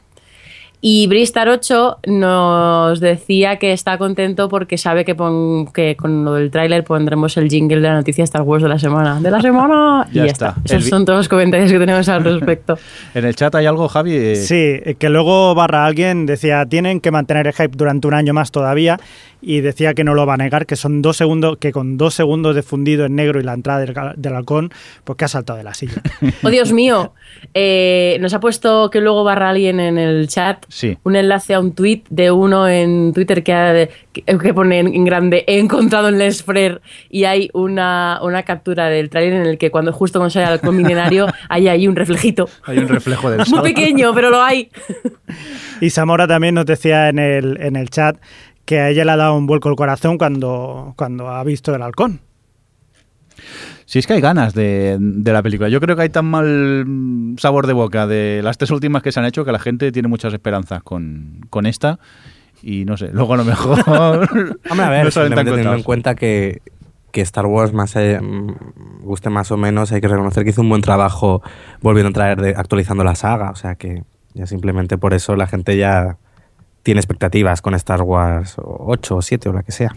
Y Bristar 8 nos decía que está contento porque sabe que, pon- que con lo del tráiler pondremos el jingle de la noticia Star Wars de la semana. ¡De la semana! Ya y ya está. está. Esos son todos los comentarios que tenemos al respecto. En el chat hay algo, Javi. Eh, Sí, que luego barra alguien decía, tienen que mantener el hype durante un año más todavía y decía que no lo va a negar, que son dos segundos, que con dos segundos de fundido en negro y la entrada del halcón, pues que ha saltado de la silla. ¡Oh, Dios mío! Eh, nos ha puesto que luego barra alguien en el chat Sí. un enlace a un tweet de uno en Twitter que, ha- que, pone en, grande he encontrado en Les Frères y hay una, una captura del trailer en el que cuando justo cuando sale al halcón milenario hay ahí un reflejito. Hay un reflejo del Muy sol. pequeño, pero lo hay. Y Zamora también nos decía en el, en el chat que a ella le ha dado un vuelco el corazón cuando, cuando ha visto el halcón. Si es que hay ganas de, de la película. Yo creo que hay tan mal sabor de boca de las tres últimas que se han hecho que la gente tiene muchas esperanzas con, con esta. Y no sé, luego a lo mejor. Hombre, a ver, no teniendo en cuenta que, que Star Wars, más mm, guste más o menos, hay que reconocer que hizo un buen trabajo volviendo a traer, de, actualizando la saga. O sea que ya simplemente por eso la gente ya tiene expectativas con Star Wars 8 o 7 o la que sea.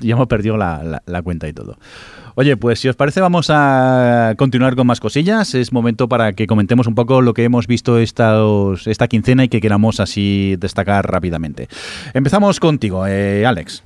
Ya hemos perdido la, la- la cuenta y todo. Oye, pues si os parece vamos a continuar con más cosillas. Es momento para que comentemos un poco lo que hemos visto esta quincena y que queramos así destacar rápidamente. Empezamos contigo, eh, Alex.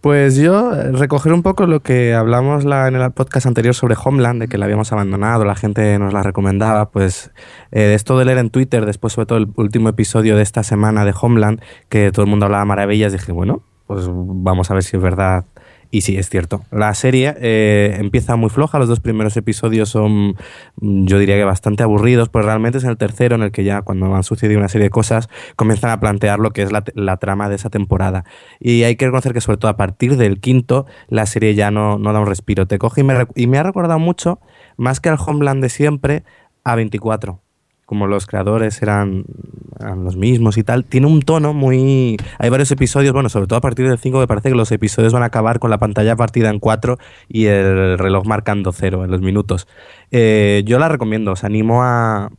Pues yo eh, recoger un poco lo que hablamos la- en el podcast anterior sobre Homeland, de que la habíamos abandonado, la gente nos la recomendaba, pues eh, esto de leer en Twitter, después sobre todo el último episodio de esta semana de Homeland, que todo el mundo hablaba maravillas, dije, bueno, pues vamos a ver si es verdad. Y sí, es cierto. La serie eh, empieza muy floja, los dos primeros episodios son, mm, yo diría que bastante aburridos, pero realmente es en el tercero en el que ya cuando han sucedido una serie de cosas comienzan a plantear lo que es la, la trama de esa temporada. Y hay que reconocer que sobre todo a partir del quinto la serie ya no, no da un respiro. Te coge y me, y me ha recordado mucho, más que al Homeland de siempre, a 24 como los creadores eran, los mismos y tal, tiene un tono muy... Hay varios episodios, bueno, sobre todo a partir del 5 me parece que los episodios van a acabar con la pantalla partida en 4 y el reloj marcando cero en los minutos. Eh, yo la recomiendo, os animo a,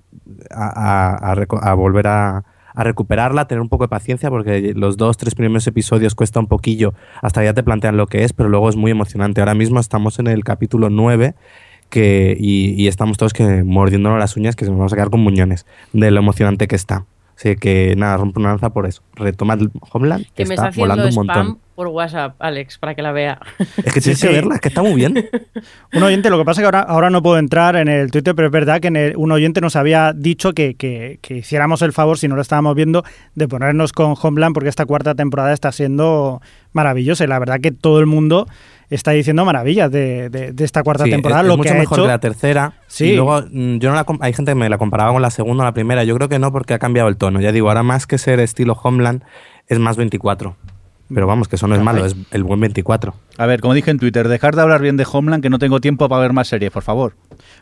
a, volver a, a recuperarla, tener un poco de paciencia porque los dos, tres primeros episodios cuesta un poquillo hasta ya te plantean lo que es, pero luego es muy emocionante. Ahora mismo estamos en el capítulo 9 que, y, y estamos todos que mordiéndonos las uñas que se nos vamos a quedar con muñones de lo emocionante que está. Así que nada, rompo una lanza por eso. Retoma el Homeland, que, Que me está, volando un spam montón. Por WhatsApp, Alex, para que la vea. Es que tienes Sí, que sí. verla, es que está muy bien. Un oyente, lo que pasa es que ahora, ahora no puedo entrar en el Twitter, pero es verdad que en el- un oyente nos había dicho que, que- que hiciéramos el favor, si no lo estábamos viendo, de ponernos con Homeland, porque esta cuarta temporada está siendo maravillosa. Y la verdad que todo el mundo está diciendo maravillas de, de- de esta cuarta Sí, temporada. es, lo es mucho que ha mejor hecho, que la tercera. Sí. Y luego, mm, yo no la hay gente que me la comparaba con la segunda o la primera. Yo creo que no, porque ha cambiado el tono. Ya digo, ahora más que ser estilo Homeland, es más 24. Pero vamos, que eso no es malo, es el buen 24. A ver, como dije en Twitter, dejar de hablar bien de Homeland, que no tengo tiempo para ver más series, por favor.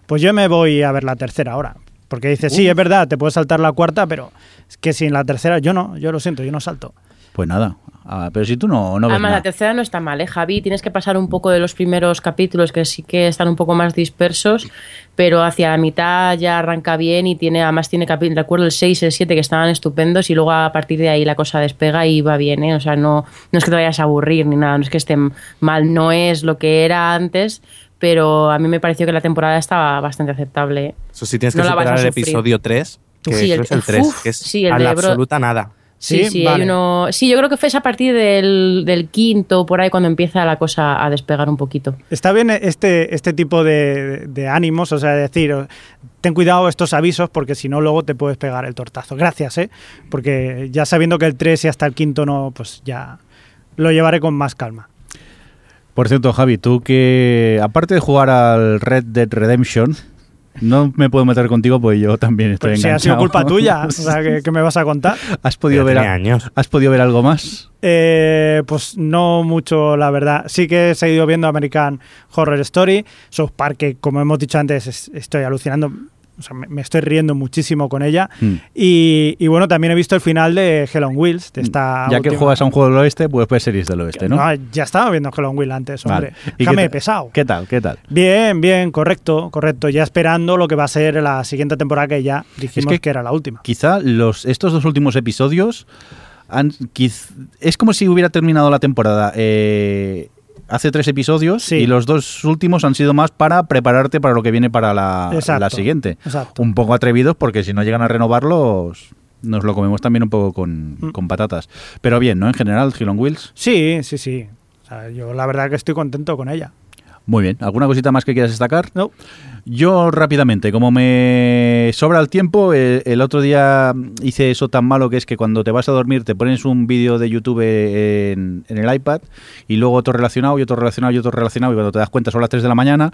Pues yo me voy a ver la tercera ahora. Porque dice, sí, es verdad, te puedes saltar la cuarta, pero es que sin la tercera, yo no, yo lo siento, yo no salto. Pues nada. Ah, pero si tú no, no ves Además, nada. la tercera no está mal, ¿eh, Javi? Tienes que pasar un poco de los primeros capítulos que sí que están un poco más dispersos, pero hacia la mitad ya arranca bien y tiene, además tiene recuerdo el 6, el 7 que estaban estupendos y luego a partir de ahí la cosa despega y va bien, ¿eh? O sea, no, no es que te vayas a aburrir ni nada, no es que esté mal, no es lo que era antes, pero a mí me pareció que la temporada estaba bastante aceptable. ¿eh? Eso sí, tienes que No superar el episodio 3, que Sí, el- es el uf, 3, que es sí, el a la absoluta nada. Sí, Sí, sí, vale. hay uno. Sí, yo creo que fue esa a partir del, del quinto, por ahí, cuando empieza la cosa a despegar un poquito. Está bien este, este tipo de, de ánimos, o sea, decir, ten cuidado estos avisos porque si no luego te puedes pegar el tortazo. Gracias, ¿eh? Porque ya sabiendo que el 3 y hasta el quinto no, pues ya lo llevaré con más calma. Por cierto, Javi, tú que, aparte de jugar al Red Dead Redemption, no me puedo meter contigo porque yo también estoy Pues si enganchado. ha sido culpa tuya, o sea, ¿qué, qué me vas a contar? ¿Has podido, ver a- años. ¿Has podido ver algo más? Eh, pues no mucho, la verdad. Sí que he seguido viendo American Horror Story, South Park, que como hemos dicho antes, es- estoy alucinando. O sea, me, me estoy riendo muchísimo con ella. Mm. Y, y bueno, también he visto el final de Hell on Wheels, de esta Ya que última- juegas a un juego del oeste, pues pues series del oeste, ¿no? No, ya estaba viendo Hell on Wheels antes, hombre. Vale. ¿Y Déjame qué pesado. ¿Qué tal? ¿Qué tal? Bien, bien, correcto, correcto. Ya esperando lo que va a ser la siguiente temporada que ya dijimos que- que, era la última. Quizá los, estos dos últimos episodios han, quiz- es como si hubiera terminado la temporada eh, hace tres episodios Sí. y los dos últimos han sido más para prepararte para lo que viene para la, Exacto, la siguiente. exacto. Un poco atrevidos porque si no llegan a renovarlos nos lo comemos también un poco con, Mm. con patatas. Pero bien, ¿no? En general, Hill on Wheels. Sí, sí, sí. O sea, yo la verdad que estoy contento con ella. Muy bien. ¿Alguna cosita más que quieras destacar? No. Yo rápidamente, como me sobra el tiempo, eh, el otro día hice eso tan malo que es que cuando te vas a dormir te pones un vídeo de YouTube en, el iPad y luego otro relacionado y otro relacionado y otro relacionado y cuando te das cuenta son las 3 de la mañana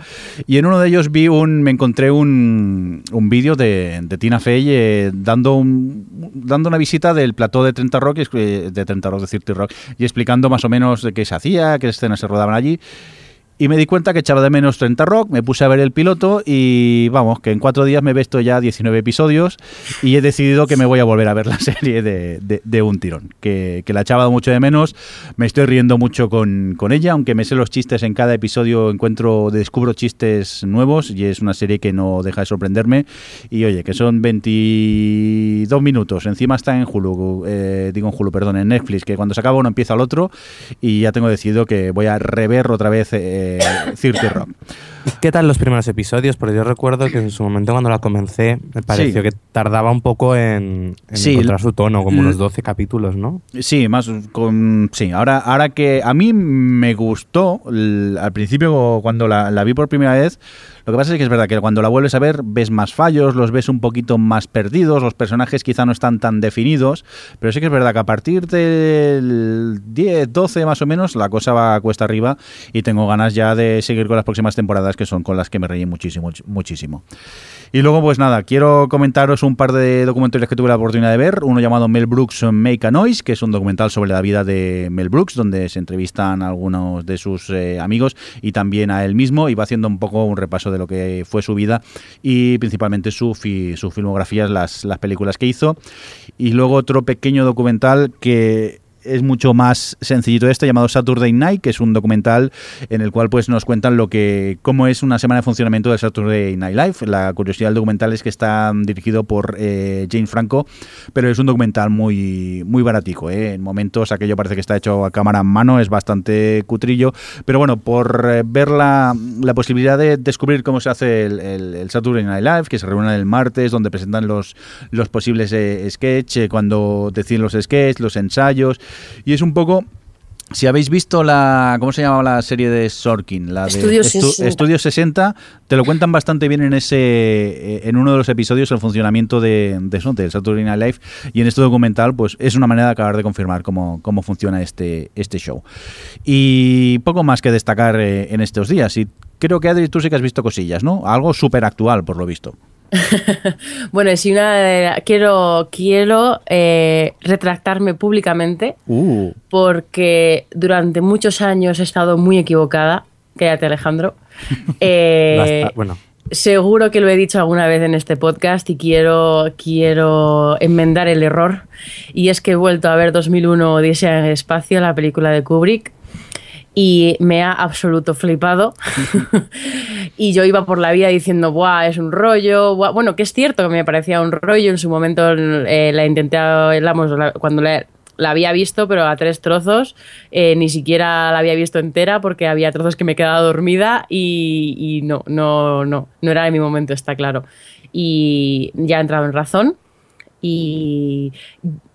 y en uno de ellos vi un, me encontré un, un vídeo de, Tina Fey eh, dando, un, dando una visita del plató de 30 Rock, y es- eh, de 30 Rock, de 30 Rock, y explicando más o menos de qué se hacía, qué escenas se rodaban allí. Y me di cuenta que echaba de menos 30 Rock, me puse a ver el piloto y vamos, que en cuatro días me he visto ya 19 episodios y he decidido que me voy a volver a ver la serie de, de- de un tirón, que, que la echaba mucho de menos, me estoy riendo mucho con, con ella, aunque me sé los chistes en cada episodio, encuentro, descubro chistes nuevos y es una serie que no deja de sorprenderme. Y oye, que son 22 minutos, encima está en Hulu, eh, digo en Hulu, perdón, en Netflix, que cuando se acaba uno empieza el otro y ya tengo decidido que voy a rever otra vez eh, 30 Rock. ¿Qué tal los primeros episodios? Porque yo recuerdo que en su momento cuando la comencé me pareció Sí. que tardaba un poco en, en Sí, encontrar su tono, como l- unos 12 capítulos, ¿no? Sí, más con sí. Ahora, ahora que a mí me gustó al principio cuando la, la vi por primera vez. Lo que pasa es que es verdad que cuando la vuelves a ver ves más fallos, los ves un poquito más perdidos, los personajes quizá no están tan definidos, pero sí que es verdad que a partir del 10, 12 más o menos la cosa va cuesta arriba y tengo ganas ya de seguir con las próximas temporadas que son con las que me reí muchísimo, muchísimo. Y luego, pues nada, quiero comentaros un par de documentales que tuve la oportunidad de ver. Uno llamado Mel Brooks Make a Noise, que es un documental sobre la vida de Mel Brooks, donde se entrevistan a algunos de sus eh, amigos y también a él mismo, y va haciendo un poco un repaso de lo que fue su vida y principalmente su, fi- su filmografía, las, las películas que hizo. Y luego otro pequeño documental que es mucho más sencillito este llamado Saturday Night, que es un documental en el cual pues nos cuentan lo que cómo es una semana de funcionamiento de Saturday Night Live. La curiosidad del documental es que está dirigido por eh, Jane Franco, pero es un documental muy muy baratico. ¿eh? En momentos aquello parece que está hecho a cámara en mano, es bastante cutrillo, pero bueno, por eh, ver la, la posibilidad de descubrir cómo se hace el, Saturday Night Live, que se reúnen el martes, donde presentan los, los posibles eh, sketch, eh, cuando deciden los sketch, los ensayos, y es un poco... Si habéis visto la. ¿Cómo se llamaba la serie de Sorkin? La de Estudio 60. Estudio 60. Te lo cuentan bastante bien en ese eh, en uno de los episodios el funcionamiento de, de eso, del Saturday Night Live. Y en este documental, pues es una manera de acabar de confirmar cómo, cómo funciona este, este show. Y poco más que destacar eh, en estos días. Y creo que Adri, tú sí que has visto cosillas, ¿no? Algo súper actual, por lo visto. Bueno, si una de- quiero quiero eh, retractarme públicamente Uh, porque durante muchos años he estado muy equivocada. Cállate, Alejandro. Eh, Basta- bueno, Seguro que lo he dicho alguna vez en este podcast y quiero, quiero enmendar el error. Y es que he vuelto a ver 2001 Odisea en el espacio, la película de Kubrick, y me ha absoluto flipado. y yo iba por la vida diciendo, ¡buah, es un rollo! buah". Bueno, que es cierto que me parecía un rollo. En su momento eh, la intenté, la- cuando la, la había visto, pero a tres trozos. eh, ni siquiera la había visto entera porque había trozos que me quedaba dormida y, y no, no, no, no era en mi momento, está claro. Y ya he entrado en razón. Y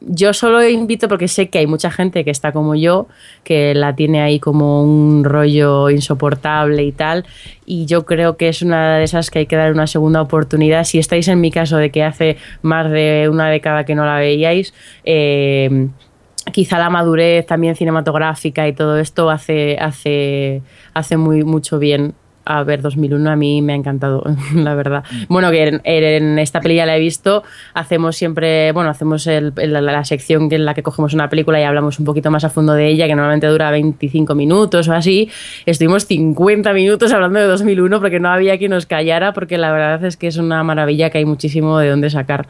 yo solo invito porque sé que hay mucha gente que está como yo, que la tiene ahí como un rollo insoportable y tal. Y yo creo que es una de esas que hay que dar una segunda oportunidad. Si estáis en mi caso de que hace más de una década que no la veíais, eh, quizá la madurez también cinematográfica y todo esto hace, hace, hace muy mucho bien a ver 2001, a mí me ha encantado, la verdad. Bueno, que en, esta peli la he visto, hacemos siempre, bueno, hacemos la, la sección en la que cogemos una película y hablamos un poquito más a fondo de ella, que normalmente dura 25 minutos o así. Estuvimos 50 minutos hablando de 2001 porque no había quien nos callara, porque la verdad es que es una maravilla que hay muchísimo de dónde sacar.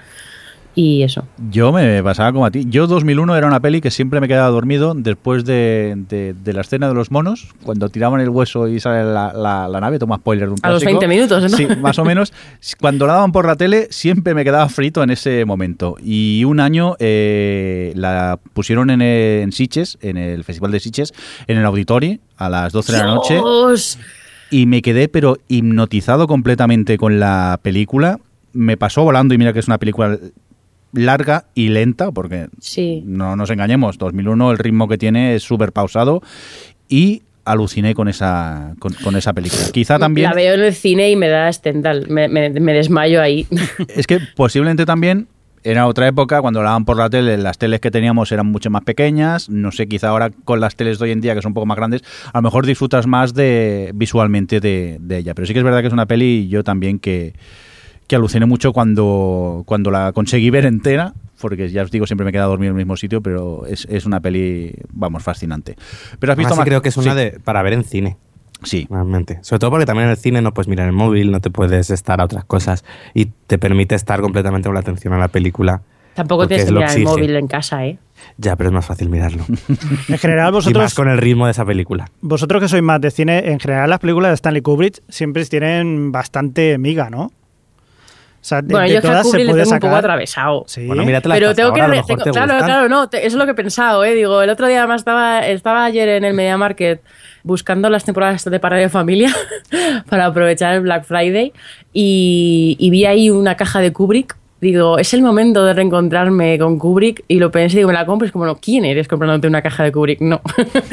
Y eso. Yo me pasaba como a ti. Yo 2001 era una peli que siempre me quedaba dormido después de, de- de la escena de los monos, cuando tiraban el hueso y sale la, la- la nave, toma spoiler de un A los clásico. 20 minutos, ¿no? Sí, más o menos. Cuando la daban por la tele siempre me quedaba frito en ese momento. Y un año eh, la pusieron en, en Sitges, en el Festival de Sitges, en el Auditori, a las 12 de la noche. ¡Dios! Y me quedé pero hipnotizado completamente con la película. Me pasó volando y mira que es una película larga y lenta, porque Sí. no nos engañemos, 2001 el ritmo que tiene es súper pausado y aluciné con esa, con, con esa película. Quizá también... La veo en el cine y me da estendal, me, me- me desmayo ahí. Es que posiblemente también era otra época, cuando la daban por la tele, las teles que teníamos eran mucho más pequeñas. No sé, quizá ahora con las teles de hoy en día, que son un poco más grandes, a lo mejor disfrutas más de visualmente de, de ella. Pero sí que es verdad que es una peli y yo también que, que aluciné mucho cuando, cuando la conseguí ver entera. Porque ya os digo, siempre me queda dormido en el mismo sitio, pero es, es una peli, vamos, fascinante. Pero has visto más- creo que es una sí, de para ver en cine. Sí, Realmente. Sobre todo porque también en el cine no puedes mirar el móvil, no te puedes estar a otras cosas y te permite estar completamente con la atención a la película. Tampoco tienes que mirar el móvil en casa, ¿eh? Ya, pero es más fácil mirarlo. En general, y más vosotros, con el ritmo de esa película. vosotros que sois más de cine, en general las películas de Stanley Kubrick siempre tienen bastante miga, ¿no? O sea, de, Bueno, de yo todas se puede tengo un poco sacar. atravesado. Sí. Bueno, mírate Pero tengo que ahora, a lo re- mejor tengo- te claro, gustan. claro, no, te- eso es lo que he pensado, eh. Digo, el otro día además estaba, estaba ayer en el Media Market buscando las temporadas de Para de Familia para aprovechar el Black Friday y, y vi ahí una caja de Kubrick. Digo, es el momento de reencontrarme con Kubrick y lo pensé, digo, me la compro. Es como, no, ¿quién eres comprándote una caja de Kubrick? No.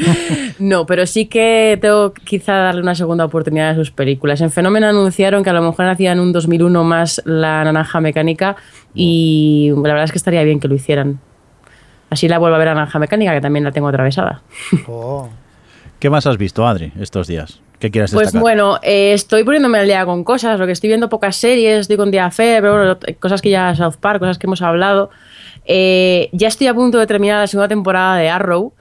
no, pero sí que tengo quizá darle una segunda oportunidad a sus películas. En Fenómeno anunciaron que a lo mejor hacían un 2001 más La Naranja Mecánica y la verdad es que estaría bien que lo hicieran. Así la vuelvo a ver a Naranja Mecánica, que también la tengo atravesada. Oh. ¿Qué más has visto, Adri, estos días? ¿Qué quieres Pues destacar? bueno, eh, estoy poniéndome al día con cosas, lo que estoy viendo pocas series, estoy con Día Fe, pero bueno, cosas que ya South Park, cosas que hemos hablado. Eh, ya estoy a punto de terminar la segunda temporada de Arrow,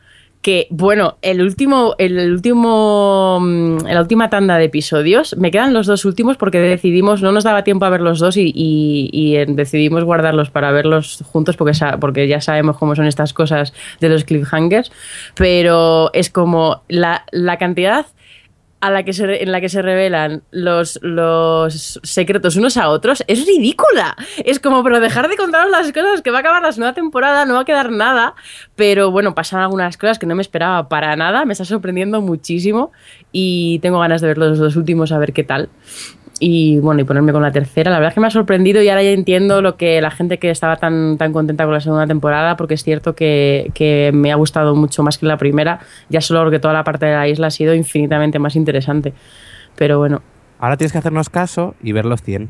que bueno, el último, el último, mm, la última tanda de episodios, me quedan los dos últimos porque decidimos, no nos daba tiempo a ver los dos y, y- y, eh, decidimos guardarlos para verlos juntos porque, porque ya sabemos cómo son estas cosas de los cliffhangers, pero es como la, la cantidad a la que se, en la que se revelan los, los secretos unos a otros es ridícula. Es como, pero dejar de contaros las cosas, que va a acabar la segunda temporada, no va a quedar nada. Pero bueno, pasan algunas cosas que no me esperaba para nada, me está sorprendiendo muchísimo y tengo ganas de ver los dos últimos a ver qué tal. Y bueno, y ponerme con la tercera. La verdad es que me ha sorprendido y ahora ya entiendo lo que la gente que estaba tan, tan contenta con la segunda temporada, porque es cierto que, que me ha gustado mucho más que la primera, ya solo porque toda la parte de la isla ha sido infinitamente más interesante. Pero bueno, Ahora tienes que hacernos caso y ver los 100.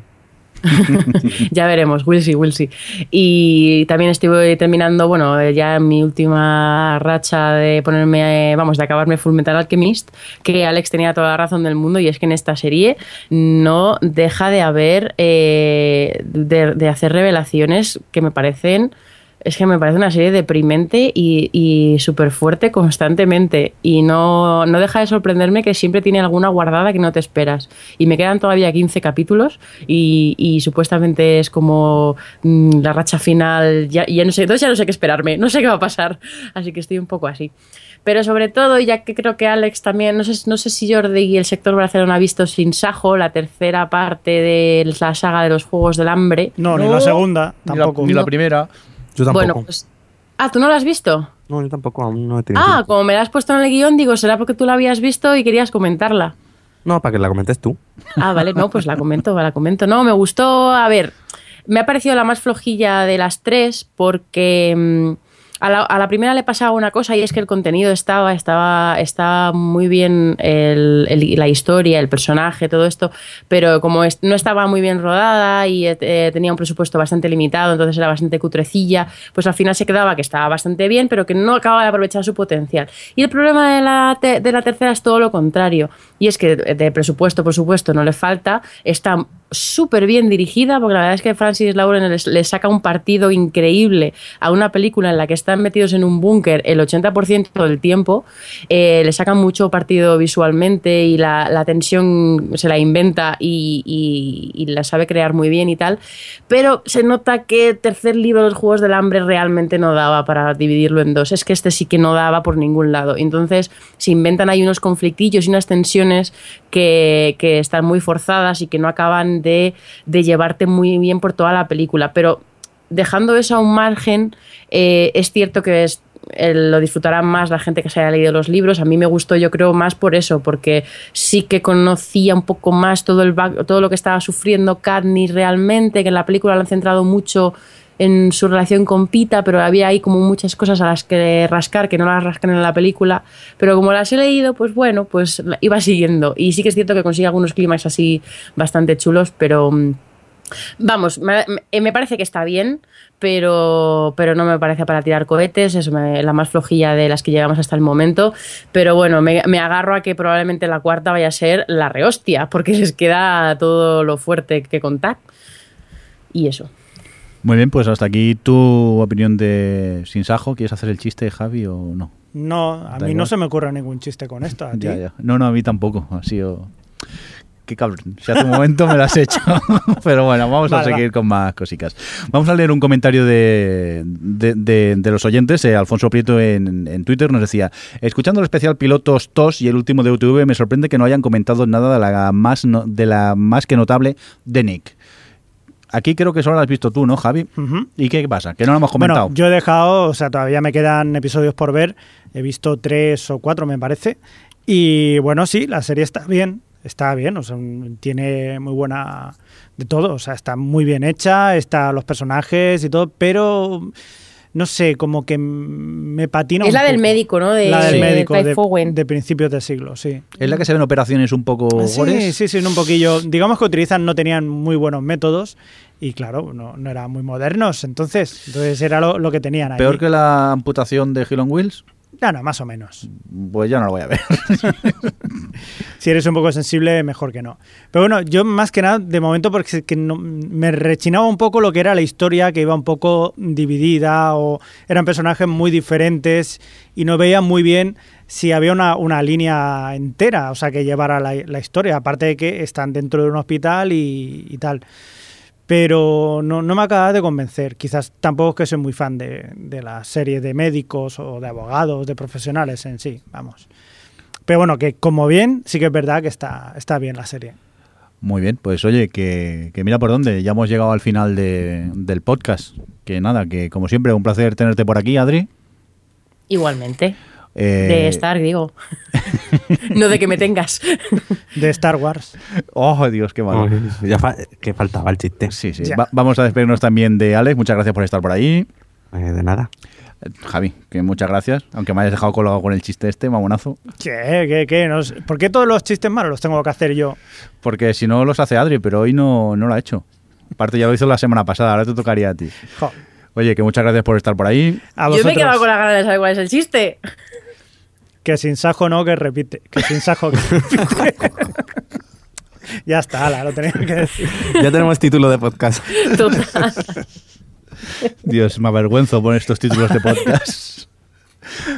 ya veremos, we'll see, we'll see. Y también estoy terminando, bueno, ya mi última racha de ponerme, vamos, de acabarme Full Metal Alchemist, que Alex tenía toda la razón del mundo y es que en esta serie no deja de haber, eh, de hacer revelaciones que me parecen... Es que me parece una serie deprimente y, y súper fuerte constantemente. Y no, no deja de sorprenderme que siempre tiene alguna guardada que no te esperas. Y me quedan todavía 15 capítulos y, y supuestamente es como mm, la racha final. Ya, y ya no sé, entonces ya no sé qué esperarme, no sé qué va a pasar. Así que estoy un poco así. Pero sobre todo, ya que creo que Alex también, no sé, no sé si Jordi y el sector Barcelona ha visto Sin Sajo, la tercera parte de la saga de los Juegos del Hambre. No, ni la segunda, Ni la- tampoco. Ni la, primera. Yo tampoco. Bueno, pues. Ah, ¿tú no la has visto? No, yo tampoco, aún no he tenido Ah, tiempo. como me la has puesto en el guion, digo, será porque tú la habías visto y querías comentarla. No, para que la comentes tú. Ah, vale, no, pues la comento, la comento. No, me gustó, a ver, me ha parecido la más flojilla de las tres porque mm, a la, primera le pasaba una cosa y es que el contenido estaba, estaba, estaba muy bien la historia, el personaje, todo esto, pero como no estaba muy bien rodada y eh, tenía un presupuesto bastante limitado, entonces era bastante cutrecilla, pues al final se quedaba que estaba bastante bien, pero que no acababa de aprovechar su potencial. Y el problema de la, te- de la tercera es todo lo contrario, y es que de presupuesto, por supuesto, no le falta, está súper bien dirigida, porque la verdad es que Francis Lauren le saca un partido increíble a una película en la que están metidos en un búnker el 80% del tiempo, eh, le sacan mucho partido visualmente y la, tensión se la inventa y, la sabe crear muy bien y tal, pero se nota que el tercer libro de los Juegos del Hambre realmente no daba para dividirlo en dos, es que este sí que no daba por ningún lado, entonces se inventan ahí unos conflictillos y unas tensiones que están muy forzadas y que no acaban de, llevarte muy bien por toda la película. Pero dejando eso a un margen, eh, es cierto que es, eh, lo disfrutará más la gente que se haya leído los libros. A mí me gustó, yo creo, más por eso, porque sí que conocía un poco más todo, el todo lo que estaba sufriendo Katniss realmente, que en la película lo han centrado mucho en su relación con Pita, pero había ahí como muchas cosas a las que rascar que no las rascan en la película. Pero como las he leído, pues bueno, pues iba siguiendo. Y sí que es cierto que consigue algunos clímax así bastante chulos, pero mm, vamos, me, me- parece que está bien, pero, pero no me parece para tirar cohetes, es la más flojilla de las que llegamos hasta el momento. Pero bueno, me, me agarro a que probablemente la cuarta vaya a ser la rehostia, porque les queda todo lo fuerte que contar. Y eso. Muy bien, pues hasta aquí tu opinión de Sin Sajo. ¿Quieres hacer el chiste, Javi, o no? No, a Da mí igual. no se me ocurre ningún chiste con esto. ¿A ti? Ya, ya. No, no, a mí tampoco. Ha sido. Qué cabrón. Si hace un momento me lo has hecho. Pero bueno, vamos a seguir va. con más cositas. Vamos a leer un comentario de, de, de- de los oyentes. Eh, Alfonso Prieto en, en Twitter nos decía: Escuchando el especial Pilotos TOS y el último de UTV, me sorprende que no hayan comentado nada de la más, no- de la más que notable de Nick. Aquí creo que solo lo has visto tú, ¿no, Javi? Ujú. ¿Y qué pasa? Que no lo hemos comentado. Bueno, yo he dejado, o sea, todavía me quedan episodios por ver. He visto tres o cuatro, me parece. Y bueno, sí, la serie está bien. Está bien, o sea, tiene muy buena de todo. O sea, está muy bien hecha, está los personajes y todo, pero no sé, como que me patina. es un la del médico, ¿no? De, la del de médico, de, principios de siglo, sí. Es la que se ven operaciones un poco Ah, Sí, gores. sí, sí, un poquillo. Digamos que utilizan, no tenían muy buenos métodos y claro, no, no eran muy modernos. Entonces, entonces era lo, lo que tenían ahí. Peor que la amputación de Hill on Ya no, más o menos. Pues ya no lo voy a ver. Si eres un poco sensible, mejor que no. Pero bueno, yo más que nada, de momento, porque que no- me rechinaba un poco lo que era la historia, que iba un poco dividida o eran personajes muy diferentes y no veía muy bien si había una, una línea entera, o sea, que llevara la, la historia, aparte de que están dentro de un hospital y, y tal. Pero no, no me acaba de convencer. Quizás tampoco es que soy muy fan de, de la serie de médicos o de abogados, de profesionales en sí, vamos. Pero bueno, que como bien, sí que es verdad que está, está bien la serie. Muy bien, pues oye, que, que mira por dónde. Ya hemos llegado al final de- del podcast. Que nada, que como siempre, un placer tenerte por aquí, Adri. Igualmente. Eh, De estar, digo. no de que me tengas. De Star Wars. Oh, Dios, qué malo. Uy, ya fa- que faltaba el chiste. Sí, sí. Va- vamos a despedirnos también de Alex. Muchas gracias por estar por ahí. Eh, de nada. Eh, Javi, que muchas gracias. Aunque me hayas dejado colgado con el chiste este, mamonazo. ¿Qué? ¿Qué? ¿Qué? No sé. ¿Por qué todos los chistes malos los tengo que hacer yo? Porque si no los hace Adri, pero hoy no, no lo ha hecho. Aparte ya lo hizo la semana pasada, ahora te tocaría a ti. Jo, Oye, que muchas gracias por estar por ahí. a Yo me he quedado con la gana de saber cuál es el chiste. Que sin sajo no, que repite. Que sin sajo que repite. ya está, ala, lo tenía que decir. Ya tenemos título de podcast. Total. Dios, me avergüenzo por estos títulos de podcast.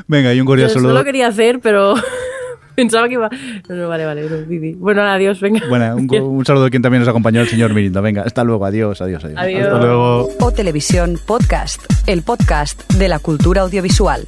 Venga, y un cordial saludo. solo quería hacer, pero pensaba que iba. No, no, vale, vale. no. Bueno, adiós, venga. Bueno, un, un saludo de quien también nos acompañó, el señor Mirindo. Venga, hasta luego. Adiós, adiós, adiós. Adiós. Hasta luego. O Televisión Podcast, el podcast de la cultura audiovisual.